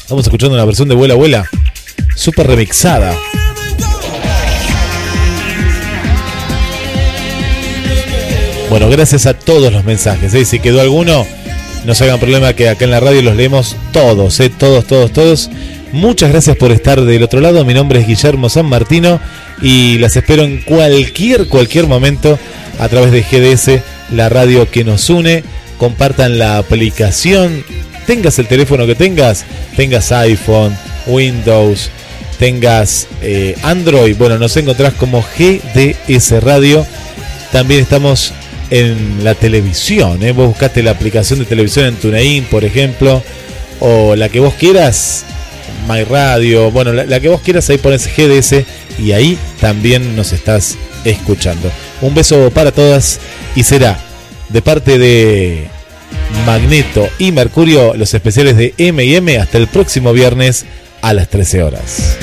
Estamos escuchando una versión de Vuela Vuela, súper remixada. Bueno, gracias a todos los mensajes. ¿eh? Si quedó alguno, no se hagan problema que acá en la radio los leemos todos, ¿eh? todos, todos, todos. Muchas gracias por estar del otro lado. Mi nombre es Guillermo San Martino y las espero en cualquier, cualquier momento a través de GDS, la radio que nos une. Compartan la aplicación. Tengas el teléfono que tengas, tengas iPhone, Windows, tengas eh, Android. Bueno, nos encontrás como GDS Radio. También estamos en la televisión. ¿eh? Vos buscaste la aplicación de televisión en TuneIn, por ejemplo, o la que vos quieras, My Radio, bueno, la, la que vos quieras, ahí pones GDS y ahí también nos estás escuchando. Un beso para todas y será de parte de Magneto y Mercurio los especiales de M&M hasta el próximo viernes a las 13 horas.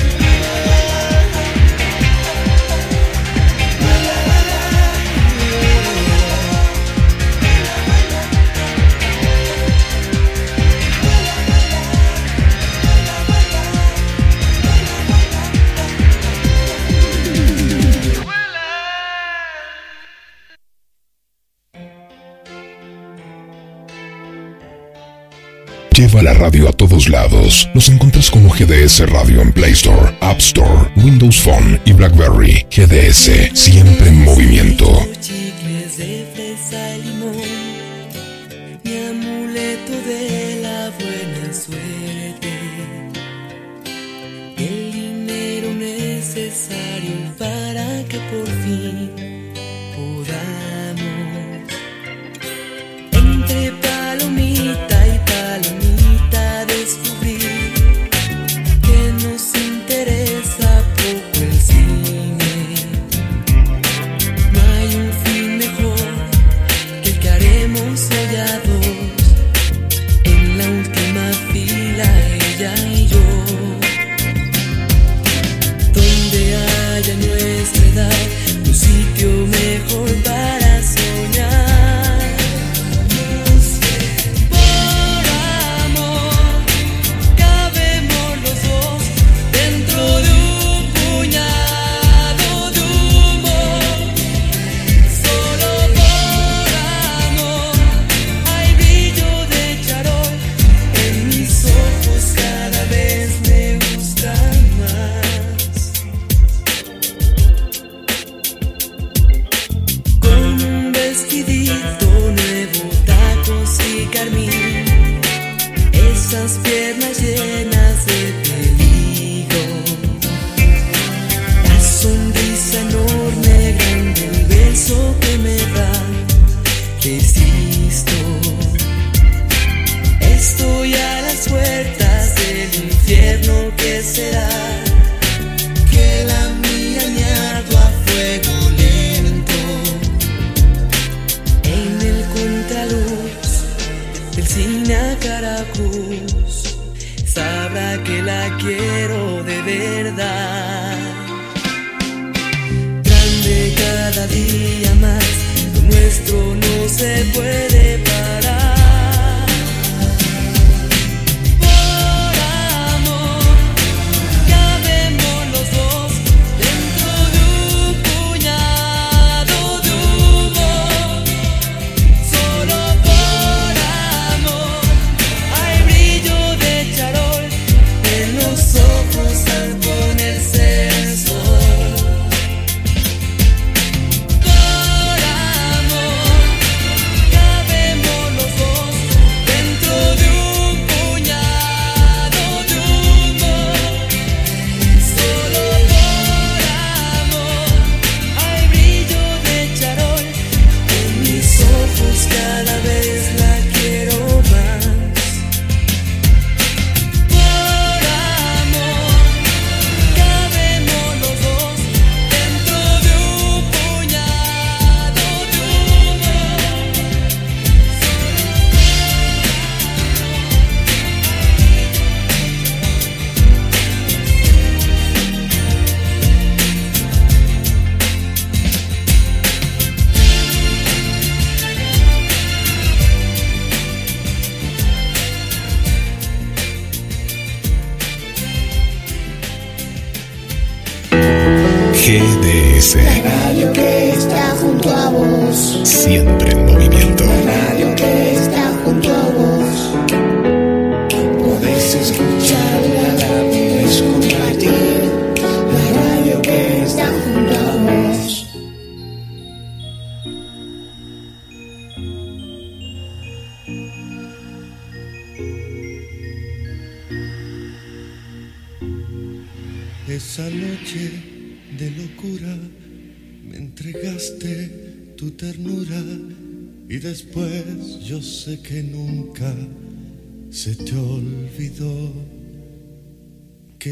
Lleva la radio a todos lados. Nos encuentras como GDS Radio en Play Store, App Store, Windows Phone y BlackBerry. GDS, siempre en movimiento.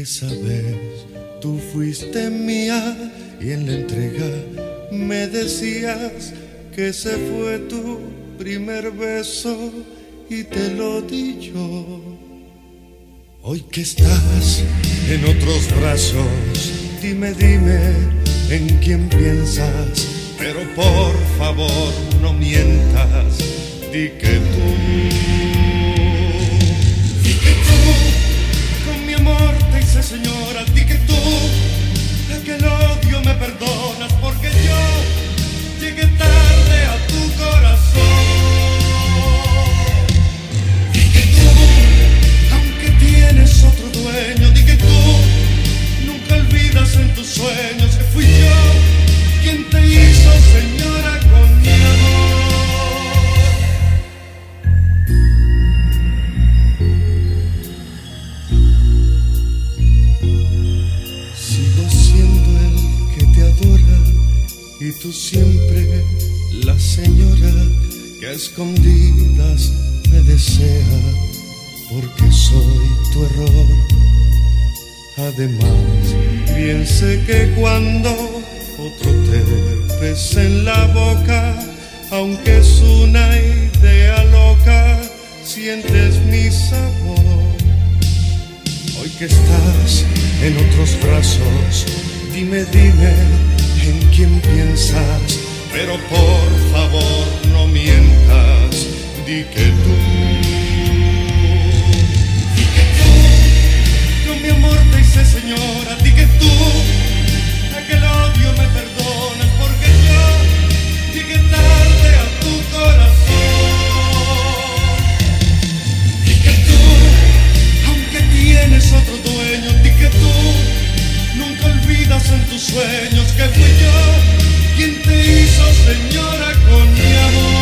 Que sabes, tú fuiste mía y en la entrega me decías que ese fue tu primer beso y te lo di yo. Hoy que estás en otros brazos, dime, dime en quién piensas, pero por favor no mientas, di que tú, di que tú, con mi amor te hice señora, di que tú, aquel odio me perdonas, porque yo llegué tarde a tu corazón. Di que tú, aunque tienes otro dueño, di que tú nunca olvidas en tus sueños siempre la señora que a escondidas me desea porque soy tu error. Además, bien sé que cuando otro te besa en la boca, aunque es una idea loca, sientes mi sabor. Hoy que estás en otros brazos, dime, dime en quién piensas, pero por favor no mientas, di que tú, di que tú, con mi amor te hice señora, di que tú, en tus sueños que fui yo quien te hizo señora con mi amor.